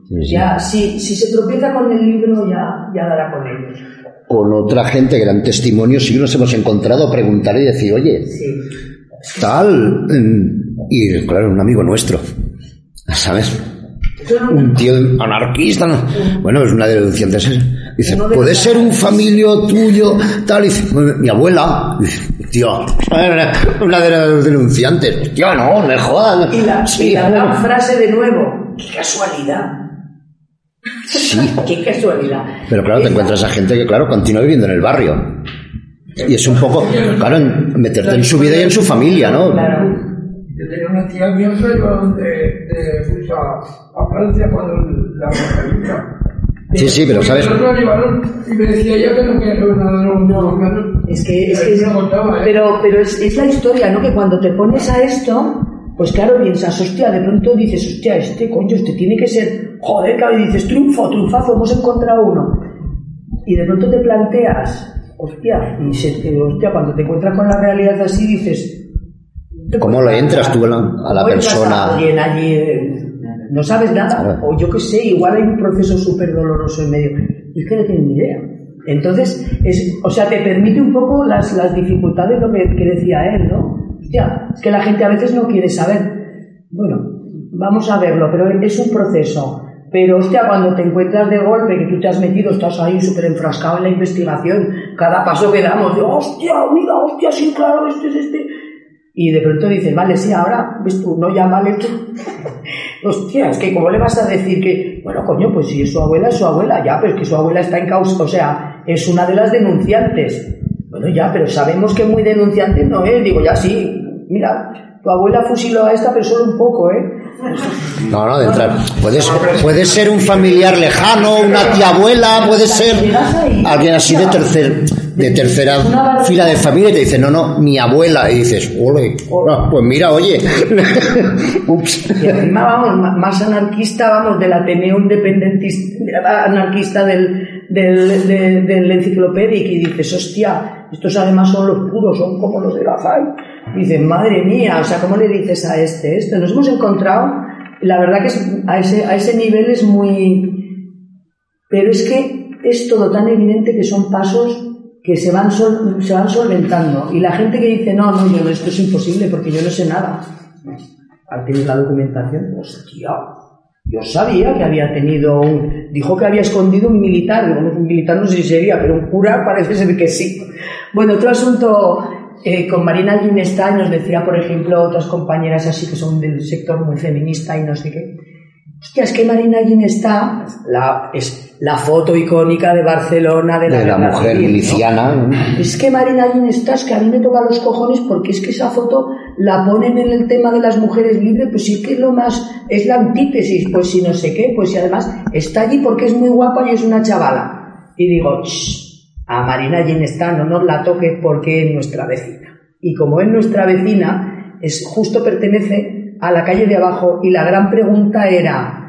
Sí, sí. ya, si, si se tropieza con el libro, ya, ya dará con ellos. Con otra gente que dan testimonios, sí que nos hemos encontrado, preguntar y decir, oye, Sí. tal. Y claro, un amigo nuestro, ¿sabes? Un tío anarquista, ¿no? Bueno, es una denunciante. Dice, Uno de puede ser un familio tuyo, tal. Y dice, mi abuela. Dice, Tío, una de las denunciantes. Tío, no, me jodan. Y la, Sí, y la gran frase de nuevo, qué casualidad, Sí. qué casualidad. Pero claro, te encuentras a gente que, claro, continúa viviendo en el barrio. Y es un poco, claro, en- meterte en su vida y en su familia, ¿no? Claro. Yo tenía una tía mía se de, de a, a Francia cuando la revolución. Sí, sí, pero ¿sabes? Y me decía ella que no quería saber nada de los No, mexicanos. es que, es, que ¿eh? pero, pero es, es la historia, ¿no? Que cuando te pones a esto, pues claro, piensas, hostia, de pronto dices, hostia, este coño, este tiene que ser, joder, claro, y dices, triunfo, triunfazo, hemos encontrado uno. Y de pronto te planteas, hostia, y se te- hostia, cuando te encuentras con la realidad así, dices, ¿Cómo le entras tú a la, a la ¿Cómo entras persona? a alguien allí, no sabes nada, Claro. o yo qué sé, igual hay un proceso súper doloroso en medio, y es que no tienes ni idea. Entonces, es, o sea, te permite un poco las, las dificultades, lo que, que decía él, ¿no? Hostia, es que la gente a veces no quiere saber. Bueno, vamos a verlo, pero es un proceso. Pero, hostia, cuando te encuentras de golpe, que tú te has metido, estás ahí súper enfrascado en la investigación, cada paso que damos, de, hostia, mira, hostia, sí, claro, este es este. Y de pronto dices, vale, sí, ahora, ves tú, no, ya vale tú. Hostia, es que ¿cómo le vas a decir que, bueno, coño, pues si es su abuela, es su abuela, ya, pero es que su abuela está en causa, o sea, es una de las denunciantes. Bueno, ya, pero sabemos que muy denunciante no es, digo, ya sí, mira, tu abuela fusiló a esta, pero solo un poco, ¿eh? No, no, de entrar. Puede ser, puede ser un familiar lejano, una tía abuela, puede ser alguien así de tercer, de tercera fila de familia y te dice, no, no, mi abuela. Y dices, ole, pues mira, oye. Ups. Y encima, vamos, más anarquista, vamos, del Ateneo Independentista, anarquista del, del, de- del Enciclopedic, y dices, hostia, estos además son los puros, son como los de la FAI. Dices, madre mía, o sea, ¿cómo le dices a este esto? Nos hemos encontrado, la verdad que es- a, ese, a ese nivel es muy... Pero es que es todo tan evidente que son pasos que se van, sol- se van solventando. Y la gente que dice, no, no, yo esto es imposible porque yo no sé nada. Al tienes la documentación, hostia, yo sabía que había tenido un... Dijo que había escondido un militar, un militar no sé si sería, pero un cura parece ser que sí. Bueno, otro asunto eh, con Marina Ginestá nos decía, por ejemplo, otras compañeras así que son del sector muy feminista y no sé qué. Hostia, es que Marina Ginestá, la, es la foto icónica de Barcelona de la, De la guerra mujer miliciana. ¿no? Es que Marina Ginestá es que a mí me toca los cojones porque es que esa foto la ponen en el tema de las mujeres libres, pues sí que es lo más, es la antítesis, pues si no sé qué, pues si además está allí porque es muy guapa y es una chavala. Y digo, "Shh, a Marina Ginestá no nos la toque porque es nuestra vecina. Y como es nuestra vecina, es justo pertenece a la calle de abajo y la gran pregunta era,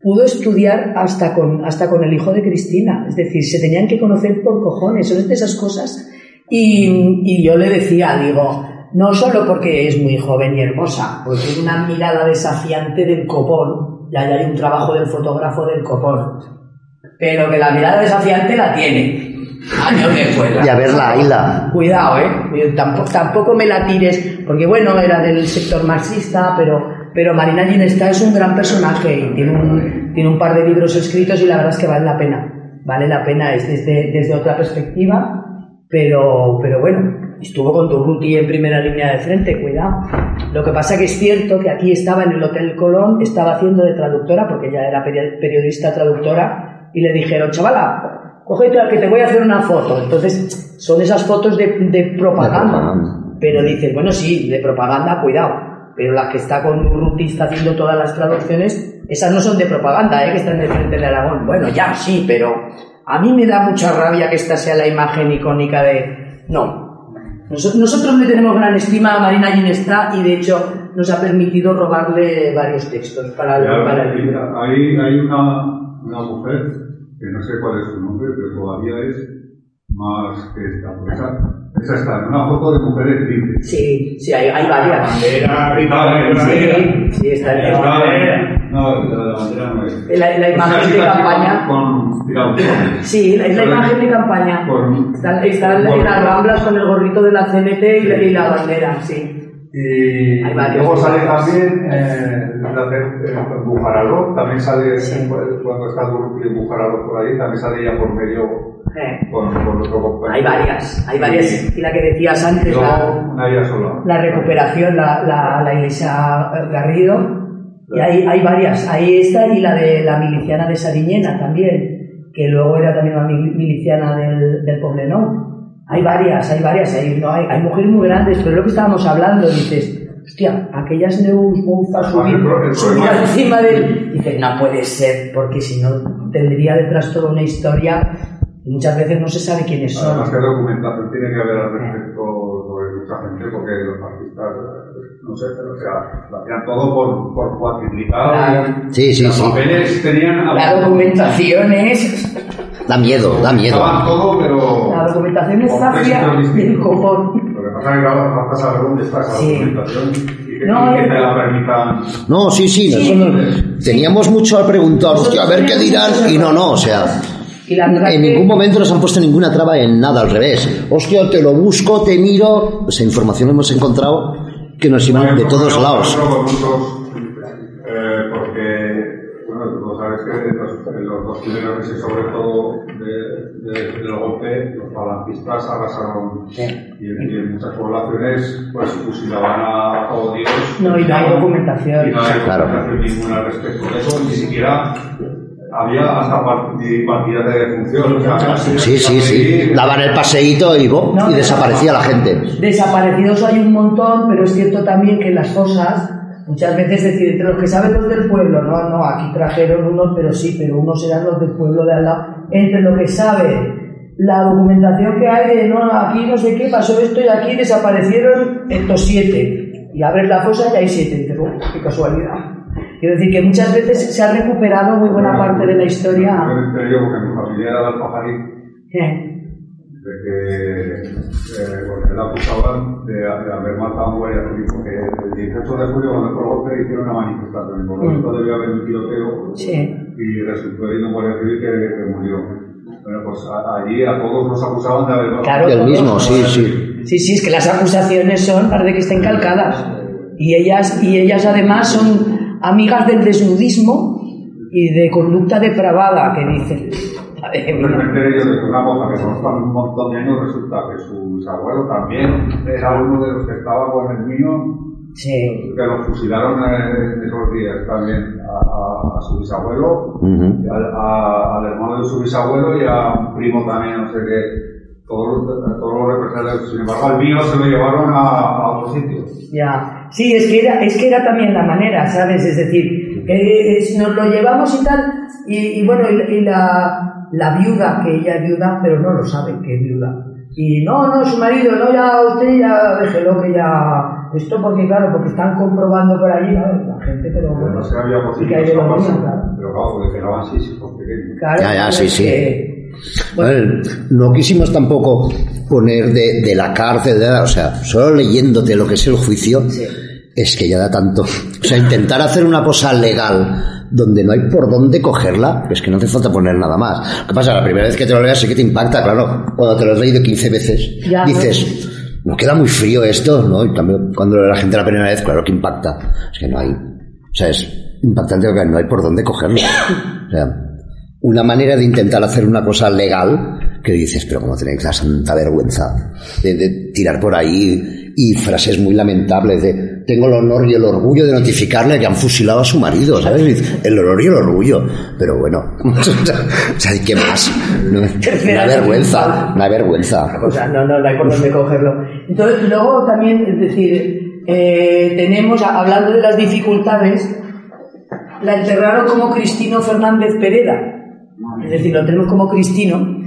pudo estudiar hasta con, hasta con el hijo de Cristina. Es decir, se tenían que conocer por cojones. Son de esas cosas. Y, y yo le decía, digo, no solo porque es muy joven y hermosa, porque tiene una mirada desafiante del copón. Y ahí hay un trabajo del fotógrafo del copón. Pero que la mirada desafiante la tiene. Escuela. Y a ver la Aila. Cuidado, ¿eh? Cuidado, Tampoco, tampoco me la tires, porque bueno, era del sector marxista, pero, pero Marina Ginestá es un gran personaje y tiene un, tiene un par de libros escritos y la verdad es que vale la pena. Vale la pena, es desde, desde otra perspectiva, pero, pero bueno, estuvo con Durruti en primera línea de frente, cuidado. Lo que pasa que es cierto que aquí estaba en el Hotel Colón, estaba haciendo de traductora, porque ella era peri- periodista traductora, y le dijeron, chavala, cógete que te voy a hacer una foto. Entonces, son esas fotos de, de propaganda. propaganda. Pero dices, bueno, sí, de propaganda, cuidado. Pero las que está con Urruti, está haciendo todas las traducciones, esas no son de propaganda, ¿eh? que están de frente de Aragón. Bueno, ya, sí, pero a mí me da mucha rabia que esta sea la imagen icónica de... No. Nos- Nosotros le tenemos gran estima a Marina Ginestá y de hecho nos ha permitido robarle varios textos para el, para el libro. Hay, hay una, una mujer, que no sé cuál es su nombre, pero todavía es más que esta. porque Esa, esa está una foto de mujeres libres. Sí, sí, hay, hay varias. Era Rita Sí, sí, está en No, la de la bandera no es. La- la imagen de campaña. Con, con tirautones. Sí, es la imagen de campaña. Con- Están, están en las ramblas con el gorrito de la CNT y la bandera, sí. Y Hay luego sale también eh, eh, Bujaralo, también sale Sí. cuando está en Bujaralo por ahí, también sale ella por medio Eh, con, con otro compañero. Hay varias, hay varias. Y la que decías antes, la, sola. la recuperación, la, la, la iglesia Garrido. Y hay, hay varias. Ahí está y la de la miliciana de Sariñena también, que luego era también una mil- miliciana del, del Poblenou. Hay varias, hay varias. Hay, no, hay, hay mujeres muy grandes, pero es lo que estábamos hablando, dices, hostia, aquellas neus monzas Además, el pro- el subir problema- encima del... Dices, no puede ser, porque si no tendría detrás toda una historia y muchas veces no se sabe quiénes son. Además, que documentación tiene que haber al respecto sobre mucha gente, porque los artistas, eh, no sé, pero o sea, lo hacían todo por, por cuatriplicado. Claro. Sí, sí, Los sí. papeles tenían. La documentación es... Da miedo, da miedo. Estaban todo, pero. La documentación es del distintos. copón. Lo que pasa es que ahora vas a está esa documentación y que, No, y que te la permitan. No, sí, sí, Sí. nosotros teníamos mucho al preguntar, hostia, a ver qué dirán, y no, no, o sea, Y en ningún momento nos han puesto ninguna traba en nada, al revés. Hostia, te lo busco, te miro, esa información hemos encontrado que nos iban de todos lados. Eh, porque, bueno, tú sabes que los, en los dos primeros meses, sobre todo de, de- del golpe, falangistas arrasaron y, en, y en muchas poblaciones pues fusilaban a todo Dios. No, y no hay documentación. Y no hay Claro. documentación ninguna al respecto de eso, ni siquiera había hasta part- partidas de defunción. O sea, Sí, sí, sí. Daban el paseíto y, bo, No, y desaparecía la gente. Desaparecidos hay un montón, pero es cierto también que en las fosas, muchas veces decir, entre los que saben los del pueblo, no, no, aquí trajeron unos, pero sí, pero unos eran los del pueblo de al lado, entre lo que sabe la documentación que hay de, no, aquí no sé qué, pasó esto y aquí desaparecieron estos siete. Y abres la fosa y hay siete. Y dices, "Oh, qué casualidad. Quiero decir que muchas veces se ha recuperado muy buena parte de la historia. Yo digo porque mi familia era de Alfajarí, Eh, de que eh, porque la acusaban de, de haber matado a un guardia civil, porque el 18 de julio cuando el golpe hicieron una manifestación, por lo Mm. tanto debía haber un tiroteo Sí. y resultó herido un guardia civil que, que murió. Bueno, pues allí a todos los acusaban de haber. Claro, El todos. mismo, sí, sí. Sí, sí, es que las acusaciones son, parece que estén calcadas. Y ellas, y ellas además son amigas del desnudismo y de conducta depravada, que dicen. De repente ellos de una cosa que conozcan un montón de años, resulta que su bisabuelo también era uno de los que estaba con el mío, Sí. que lo fusilaron eh, esos días también a, a- a su bisabuelo, Ujú. y al, a- al hermano de su bisabuelo y a un primo también, no sé qué. Todos, todos los represaliados. Sin embargo, al mío se lo llevaron a, a otro sitio. Ya, sí, es que era, es que era también la manera, ¿sabes? Es decir, que es- nos lo llevamos y tal, y, y bueno, y, y la, la viuda, que ella es viuda, pero no lo sabe que es viuda. Y no, no, su marido, no, ya usted ya déjelo que ya. Esto porque, claro, porque están comprobando por allí, ¿no? la gente, pero bueno. No sé, había y que hay de mío, claro. pero claro, porque quedaban pequeños. Claro, Ya, ya, sí, sí. que- ver, no quisimos tampoco poner de, de la cárcel, de- o sea, solo leyéndote lo que es el juicio, Sí. es que ya da tanto. O sea, intentar hacer una cosa legal donde no hay por dónde cogerla, es que no hace falta poner nada más. ¿Qué pasa? La primera vez que te lo leas sí que te impacta, claro. Cuando te lo has leído 15 veces, Ya, dices, no queda muy frío esto, ¿no? Y también cuando la gente la primera vez, claro que impacta. Es que no hay. O sea, es impactante porque no hay por dónde cogerlo. O sea, una manera de intentar hacer una cosa legal que dices, pero como tenéis la santa vergüenza de, de tirar por ahí y frases muy lamentables de tengo el honor y el orgullo de notificarle que han fusilado a su marido, ¿sabes? El honor y el orgullo. Pero bueno, o sea, ¿qué más? No, una vergüenza, una vergüenza. O sea, no, no, no hay por dónde cogerlo. Entonces, luego también, es decir, eh, tenemos, hablando de las dificultades, la enterraron como Cristino Fernández Pereda. Es decir, lo tenemos como Cristino,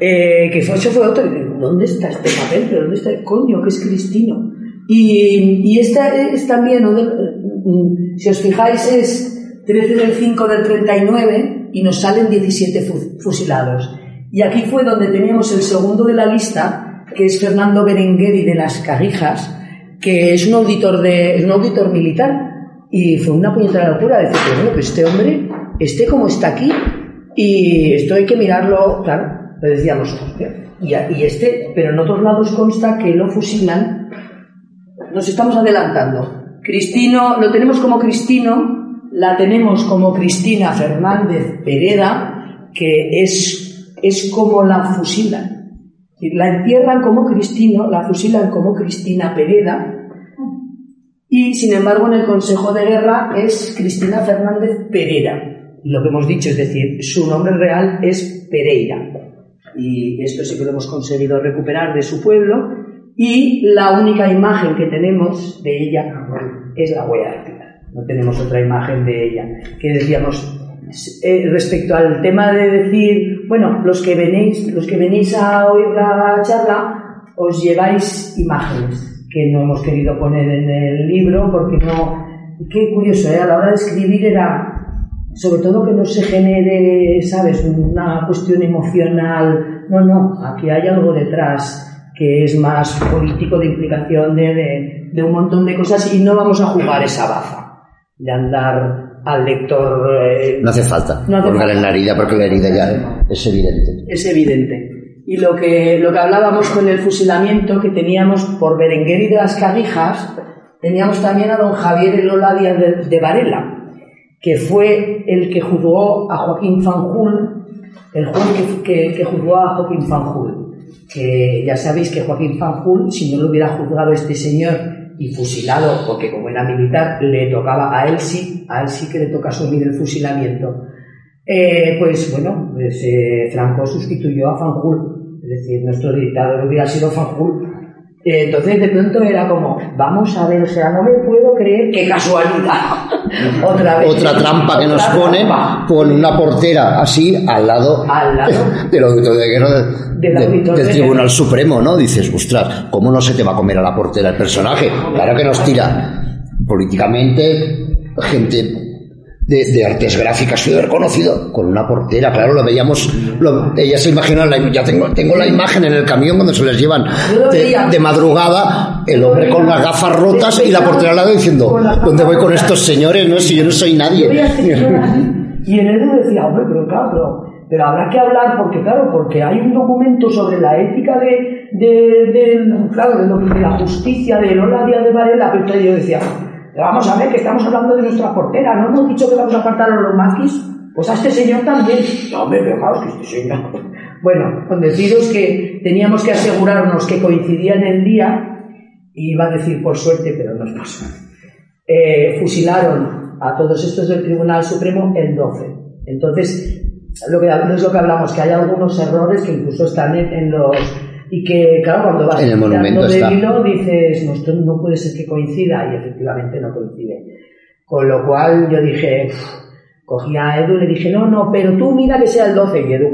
eh, que fue, eso fue otro. ¿Dónde está este papel? ¿Pero dónde está el coño? que es Cristino? Y, y esta es también. De- mm, si os fijáis, es 13 del 5 del 39 y nos salen 17 fu- fusilados. Y aquí fue donde teníamos el segundo de la lista, que es Fernando Berengueri de las Carrijas, que es un auditor, de, un auditor militar. Y fue una puñetera locura decir, bueno, pues este hombre, este como está aquí, y esto hay que mirarlo, claro, le decíamos, y, y este, pero en otros lados consta que lo fusilan, nos estamos adelantando. Cristino, lo tenemos como Cristino, la tenemos como Cristina Fernández Pereda, que es, es como la fusilan. La entierran como Cristino, la fusilan como Cristina Pereda, y sin embargo en el Consejo de Guerra es Cristina Fernández Pereira. Lo que hemos dicho, es decir, su nombre real es Pereira. Y esto sí que lo hemos conseguido recuperar de su pueblo. Y la única imagen que tenemos de ella es la huella dactilar. No tenemos otra imagen de ella. Que decíamos, eh, respecto al tema de decir, bueno, los que venís, los que venís a oír la charla, os lleváis imágenes que no hemos querido poner en el libro porque no. Qué curioso, ¿eh? a la hora de escribir era sobre todo que no se genere, ¿sabes?, una cuestión emocional. No, no, aquí hay algo detrás que es más político de implicación de, de, de un montón de cosas y no vamos a jugar esa baza de andar al lector. eh, No hace falta No hace colgar falta. en la herida porque la herida ya es evidente. es evidente. Y lo que, lo que hablábamos con el fusilamiento que teníamos por Berenguer y de las Carrijas, teníamos también a don Javier Elola Díaz de, de Varela, que fue el que juzgó a Joaquín Fanjul, el juez que, que, que juzgó a Joaquín Fanjul. Que ya sabéis que Joaquín Fanjul, si no lo hubiera juzgado este señor y fusilado, porque como era militar, le tocaba a él sí, a él sí que le toca asumir el fusilamiento. Eh, pues bueno, pues, eh, Franco sustituyó a Fanjul, es decir, nuestro dictador hubiera sido Fanjul. Eh, entonces de pronto era como, vamos a ver, o sea, no me puedo creer, qué casualidad. Otra vez. Otra trampa que nos pone, trampa. pone una portera así al lado, Al lado. del auditor de guerra de- Del de- del de Tribunal. Supremo, ¿no? Dices, ostras, ¿cómo no se te va a comer a la portera el personaje? Claro que nos tira políticamente gente de, de artes gráficas fui reconocido con una portera, claro, lo veíamos, lo, ella se imagina, la, ya tengo, tengo la imagen en el camión cuando se les llevan de, madrugada, el hombre con las gafas rotas y la portera al lado diciendo, ¿dónde voy con estos señores? No, si yo no soy nadie. este y en él decía, hombre, pero claro, pero pero habrá que hablar porque, claro, porque hay un documento sobre la ética de, de, de- claro, de, lo- de la justicia de Lola Díaz de Varela, pero yo decía, vamos a ver que estamos hablando de nuestra portera, ¿no hemos dicho que vamos a apartar a los maquis? Pues a este señor también. No, hombre, fijaos que este señor... Bueno, con deciros que teníamos que asegurarnos que coincidía en el día, y iba a decir por suerte, pero no pasó. Eh, fusilaron a todos estos del Tribunal Supremo el 12. Entonces, que, es lo que hablamos, que hay algunos errores que incluso están en, en los... Y que, claro, cuando vas En el monumento está. hilo dices, no, esto no puede ser que coincida, y efectivamente no coincide. Con lo cual yo dije, cogí a Edu y le dije, no, no, pero tú mira que sea el 12, y Edu,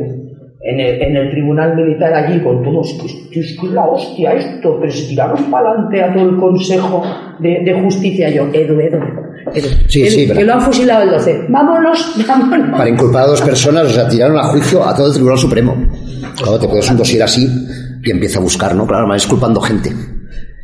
en el, en el tribunal militar allí, con todos, que es la hostia esto, pero se tiraron para adelante a todo el consejo de, de justicia, yo, Edu, Edu, Edu, Sí, Edu, sí, que pero- lo han fusilado el 12, vámonos, vámonos. Para inculpar a dos personas, o sea, tiraron a juicio a todo el Tribunal Supremo. Claro, te puedes un dossier así y empieza a buscar, ¿no? Claro, además culpando gente.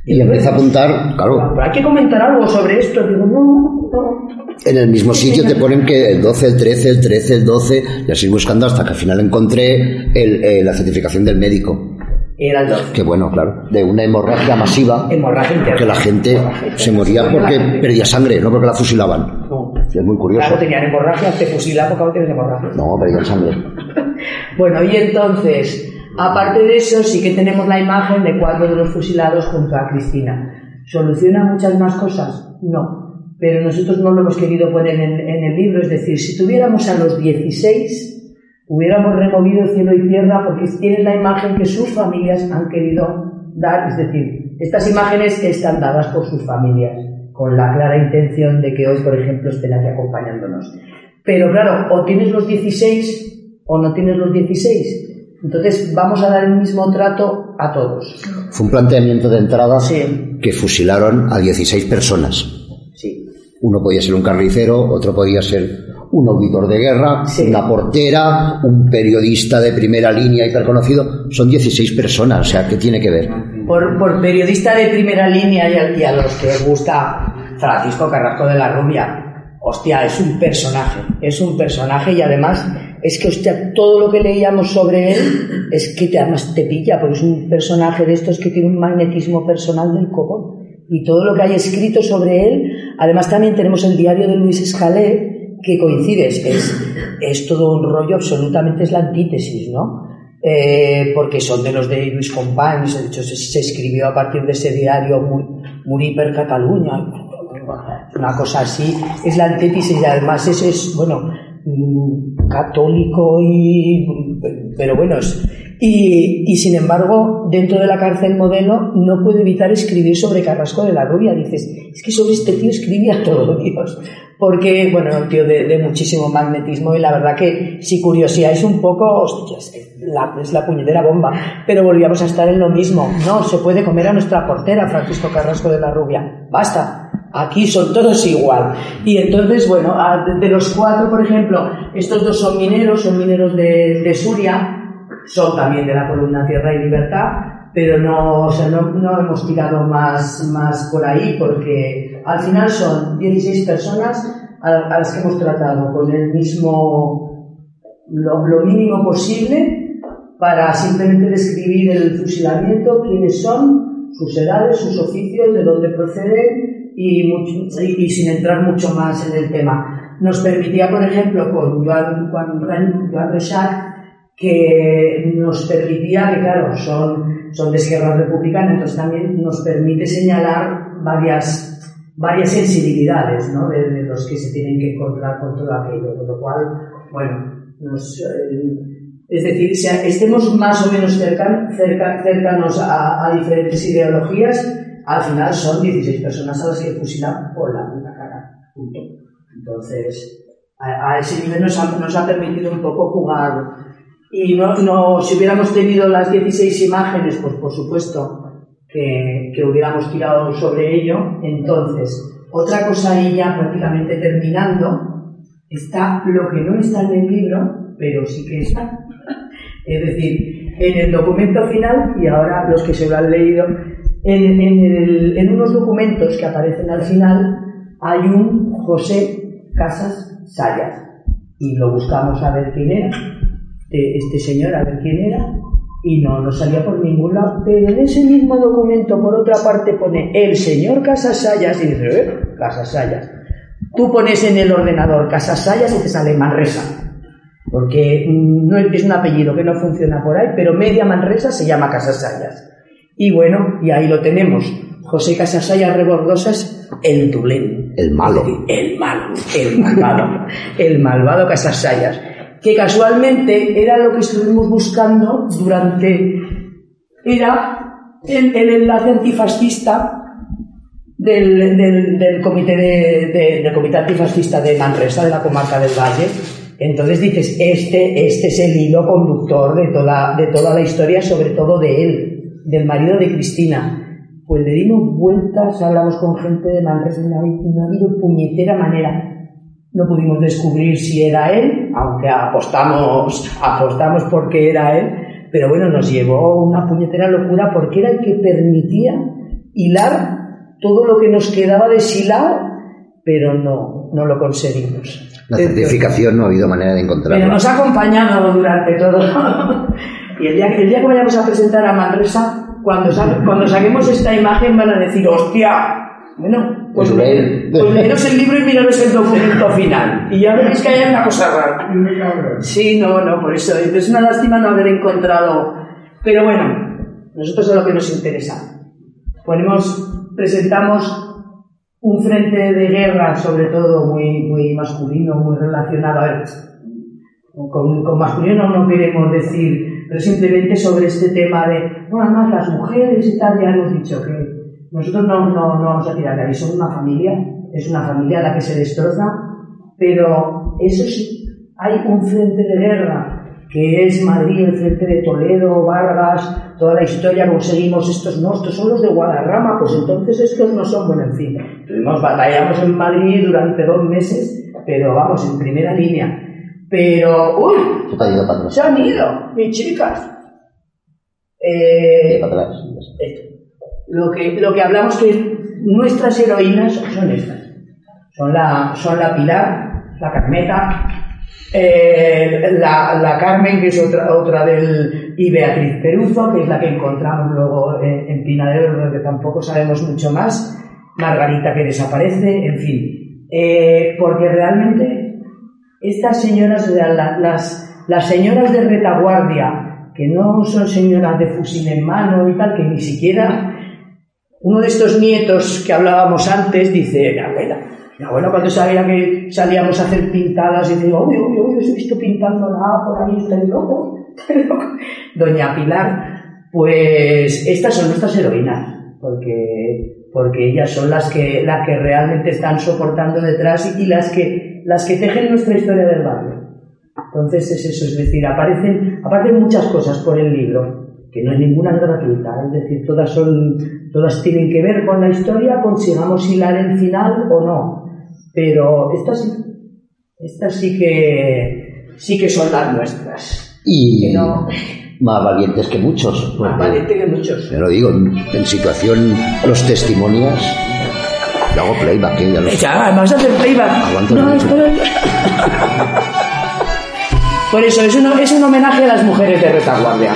Y empieza a apuntar, claro, Pero hay que comentar algo sobre esto, digo, no, no. en el mismo sitio te ponen que el 12, el 13, el 13, el 12, y así buscando hasta que al final encontré el- eh, la certificación del médico. Era el 12. Que bueno, claro, de una hemorragia masiva, Hemorragia interna. que la gente se moría porque perdía sangre, no porque la fusilaban. No. Es muy curioso. Claro, tenían hemorragia, te fusilan porque no tienes hemorragia. No, perdían sangre. Bueno, y entonces, aparte de eso, sí que tenemos la imagen de cuatro de los fusilados junto a Cristina. ¿Soluciona muchas más cosas? No. Pero nosotros no lo hemos querido poner en, el libro, es decir, si tuviéramos a los 16, hubiéramos removido cielo y tierra porque tienes la imagen que sus familias han querido dar, es decir, estas imágenes están dadas por sus familias, con la clara intención de que hoy, por ejemplo, estén aquí acompañándonos. Pero claro, o tienes los 16 o no tienes los 16. Entonces vamos a dar el mismo trato a todos. Fue un planteamiento de entrada Sí. que fusilaron a 16 personas. Sí. Uno podía ser un carnicero, otro podía ser un auditor de guerra, Sí. una portera, un periodista de primera línea hiperconocido. Son 16 personas, o sea, ¿qué tiene que ver? Por, por periodista de primera línea y a, y a los que gusta Francisco Carrasco de la Rubia. Hostia, es un personaje, es un personaje y además es que hostia, todo lo que leíamos sobre él es que te, además te pilla, porque es un personaje de estos que tiene un magnetismo personal del copón. Y todo lo que hay escrito sobre él, además también tenemos el diario de Luis Escalé, que coincide, es, es, es todo un rollo, absolutamente es la antítesis, ¿no? Eh, porque son de los de Luis Companys, de hecho se, escribió a partir de ese diario Mu- Murí per Cataluña, una cosa así, es la antítesis y además ese es, bueno, católico y, pero bueno, y, y sin embargo, dentro de la cárcel modelo no puede evitar escribir sobre Carrasco de la Rubia, dices, es que sobre este tío escribía todo Dios, porque, bueno, un tío de, muchísimo magnetismo y la verdad que si curiosidad un poco, hostias, es la puñetera bomba, pero volvíamos a estar en lo mismo, no, se puede comer a nuestra portera, Francisco Carrasco de la Rubia, basta, Aquí son todos igual. Y entonces, bueno, de, los cuatro, por ejemplo, estos dos son mineros, son mineros de, de Suria, son también de la columna Tierra y Libertad, pero no, o sea, no, no hemos tirado más, más por ahí porque al final son 16 personas a, las que hemos tratado con el mismo, lo mínimo posible para simplemente describir el fusilamiento, quiénes son, sus edades, sus oficios, de dónde proceden y, mucho- y- y sin entrar mucho más en el tema. Nos permitía, por ejemplo, con Joan, Juan Joan Reixac, que nos permitía, que claro, son, son de Esquerra Republicana, entonces también nos permite señalar varias, varias sensibilidades ¿no? de, de los que se tienen que encontrar con todo aquello, con lo cual, bueno, nos, eh, es decir, si estemos más o menos cercan- cerca- cercanos a, a diferentes ideologías, al final son 16 personas a las que fusilan por la puta cara. Punto. Entonces, a, a ese nivel nos ha, permitido un poco jugar. Y no, no, si hubiéramos tenido las 16 imágenes, pues por supuesto que, que hubiéramos tirado sobre ello. Entonces, otra cosa ya prácticamente terminando, está lo que no está en el libro, pero sí que está. Es decir, en el documento final, y ahora los que se lo han leído, en, en el- en unos documentos que aparecen al final hay un José Casas Sayas y lo buscamos a ver quién era. este, este señor a ver quién era y no, no salía por ningún lado. Pero en ese mismo documento, por otra parte, pone el señor Casasayas y dice, ¿eh? Casasayas. Tú pones en el ordenador Casasayas y te sale Manresa. Porque mm, no es un apellido que no funciona por ahí, pero media Manresa se llama Casasayas. Y bueno, y ahí lo tenemos. José Casasayas Rebordosas, el Dublín. El malo. El malo, el malvado. el malvado Casasayas. Que casualmente era lo que estuvimos buscando durante. Era el, el enlace antifascista del, del, del comité de, de- del comité antifascista de Manresa, de la comarca del Valle. Entonces dices, este, este es el hilo conductor de toda, de toda la historia, sobre todo de él, del marido de Cristina. Pues le dimos vueltas, hablamos con gente de Manresa, no ha habido, puñetera manera. No pudimos descubrir si era él, aunque apostamos, apostamos porque era él, pero bueno, nos llevó una puñetera locura porque era el que permitía hilar todo lo que nos quedaba deshilado, pero no, no lo conseguimos. La certificación no ha habido manera de Pero encontrarla. nos ha acompañado durante todo. Y el día, el día que vayamos a presentar a Manresa, cuando, sa- cuando saquemos esta imagen van a decir, hostia, bueno, pues, leer. pues leeros el libro y miraros el documento final. Y ya veréis que hay una cosa rara. Sí, no, no, por eso. Es una lástima no haber encontrado. Pero bueno, nosotros es lo que nos interesa. Ponemos, presentamos un frente de guerra, sobre todo muy, muy masculino, muy relacionado. A ver, con, con masculino no queremos decir, pero simplemente sobre este tema de, no, además las mujeres y tal, ya hemos dicho que nosotros no, no, no vamos a tirar de ahí, somos una familia, es una familia la que se destroza, pero eso sí, hay un frente de guerra que es Madrid, el frente de Toledo, Vargas, toda la historia, conseguimos estos no, estos son los de Guadarrama, pues entonces estos no son, bueno, en fin, tuvimos, batallamos en Madrid durante dos meses, pero vamos, en primera línea. Pero, uy, te ido para atrás. se han ido, mis chicas. Eh, Para atrás. esto. Lo que, lo que hablamos que nuestras heroínas son estas. Son la, son la Pilar, la Carmeta, eh, la, la Carmen, que es otra, otra del, y Beatriz Peruzo, que es la que encontramos luego en, en Pinadero, donde tampoco sabemos mucho más. Margarita que desaparece, en fin. Eh, porque realmente estas señoras, la- la- las, las señoras de retaguardia, que no son señoras de fusil en mano y tal, que ni siquiera uno de estos nietos que hablábamos antes dice, mi abuela, mi abuela cuando sabía que salíamos a hacer pintadas, y digo, uy, uy, uy, os he visto pintando nada por ahí, estoy loco". Doña Pilar, pues estas son nuestras heroínas, porque, porque ellas son las que, las que realmente están soportando detrás y, y las que, las que tejen nuestra historia del barrio. Entonces es eso, es decir, aparecen, aparecen muchas cosas por el libro, que no hay ninguna gratuita, es decir, todas son, todas tienen que ver con la historia, consigamos hilar el final o no. Pero estas sí, estas sí que sí que son las nuestras. Y no, más valientes que muchos. más porque, valiente que muchos. Te lo digo, en, en situación, los testimonios. Yo hago playback, ¿eh? ya lo sé. Ya, además de hacer playback. Aguanta No, mucho. espera. Por eso, es un, es un homenaje a las mujeres de retaguardia.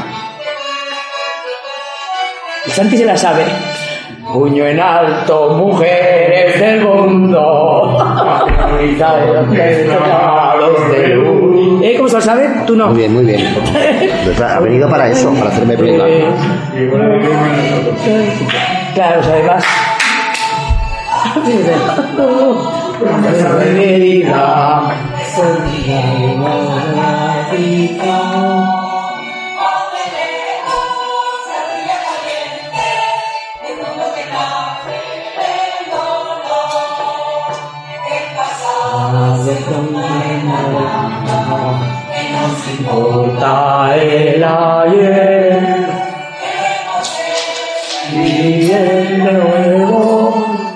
Santi se la sabe. Puño en alto, mujeres del mundo. ¿Eh? ¿Cómo se lo sabe? Tú no. Muy bien, muy bien. Pues ha venido para eso, para hacerme playback. Claro, o sea, además. Importa el ayer y el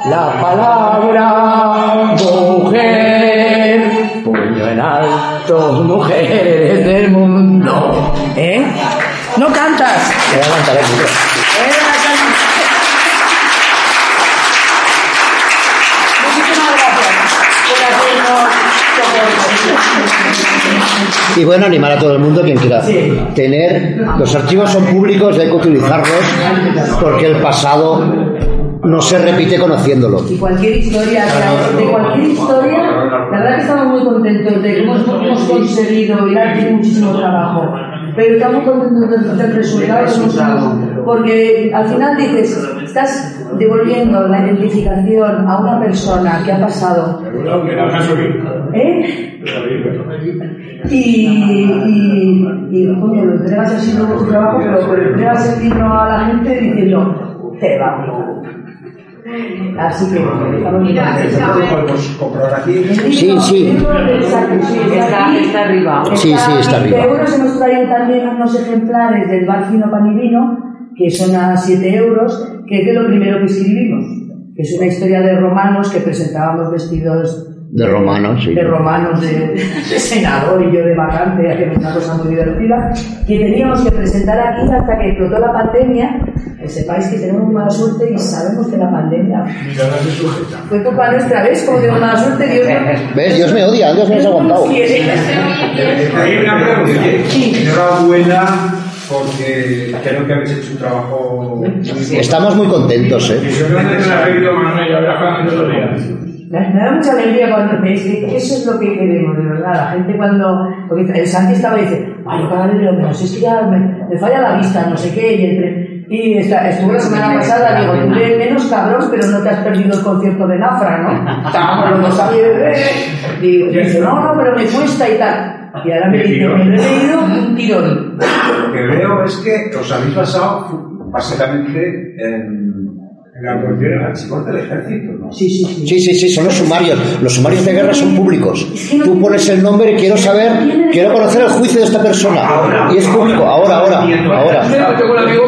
la palabra mujer puño en alto mujeres del mundo ¿eh? no cantas Te voy a cantar hacernos soporte. Y bueno, animar a todo el mundo quien quiera tener. Los archivos son públicos y hay que utilizarlos porque el pasado no se repite conociéndolo. Y cualquier historia, o sea, de cualquier historia, la verdad que estamos muy contentos de que hemos, hemos conseguido, y ha muchísimo trabajo, pero estamos contentos del, resultado que hemos porque al final dices, estás devolviendo la identificación a una persona que ha pasado. ¿Eh? Y, y, y coño, lo entregas así luego tu trabajo, pero, pero entregas el libro a la gente diciendo, te va. Así que podemos comprobar aquí. Sí, sí. Está, está arriba. Sí, sí, está arriba. Euros hemos traído también unos ejemplares del bar Fino Pan y Vino, que son a 7 euros, que es de lo primero que escribimos. Que es una historia de romanos que presentábamos vestidos De romanos, sí. de romanos de, de senador y yo de vacante, hacíamos una cosa muy divertida, que teníamos que presentar aquí hasta que explotó la pandemia. Que sepáis que tenemos mala suerte y sabemos que la pandemia fue culpa nuestra vez, como tenemos mala suerte, Dios no ¿Ves? Dios me odia, Dios me ha aguantado. Hay una pregunta. Enhorabuena porque creo que habéis hecho un trabajo. Estamos muy contentos, ¿eh? Yo creo que me. Me me da mucha alegría cuando veis que eso es lo que queremos, de verdad. La gente cuando. Porque el Santi estaba y dice, ay, yo cada vez veo menos, es que ya me, me falla la vista, no sé qué, y entre. Y esta, estuve la semana pasada, digo, tú eres menos cabrón, pero no te has perdido el concierto de Nafra, ¿no? Estábamos los dos. Digo, y dice, no, no, pero me cuesta y tal. Y ahora me dice, me lo he leído un tirón. Lo que veo es que os habéis basado básicamente en, en la cuestión archivos del ejército, ¿no? Sí, sí, sí. Sí, sí, sí, son los sumarios. Los sumarios de guerra son públicos. Tú pones el nombre y quiero saber, quiero conocer el juicio de esta persona. Y es público, ahora, ahora, ahora. Yo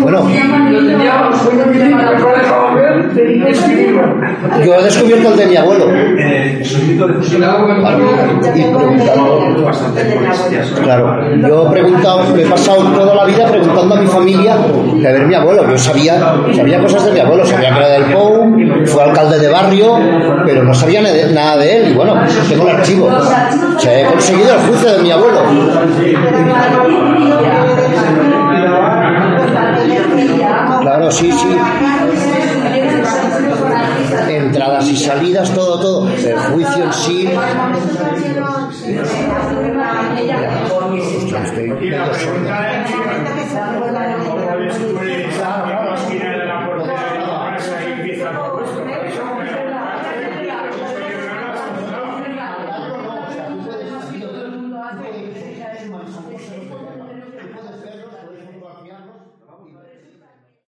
Bueno, yo he descubierto el de mi abuelo. De Claro, yo he preguntado, me he pasado toda la vida preguntando a mi familia a ver mi abuelo. Yo sabía, sabía cosas de mi abuelo, sabía que era del POU, fue alcalde de barrio, pero no sabía nada de él. Y bueno, tengo el archivo. O he conseguido el juicio de mi abuelo. Claro, sí, sí. Entradas y salidas, todo, todo. El juicio en sí.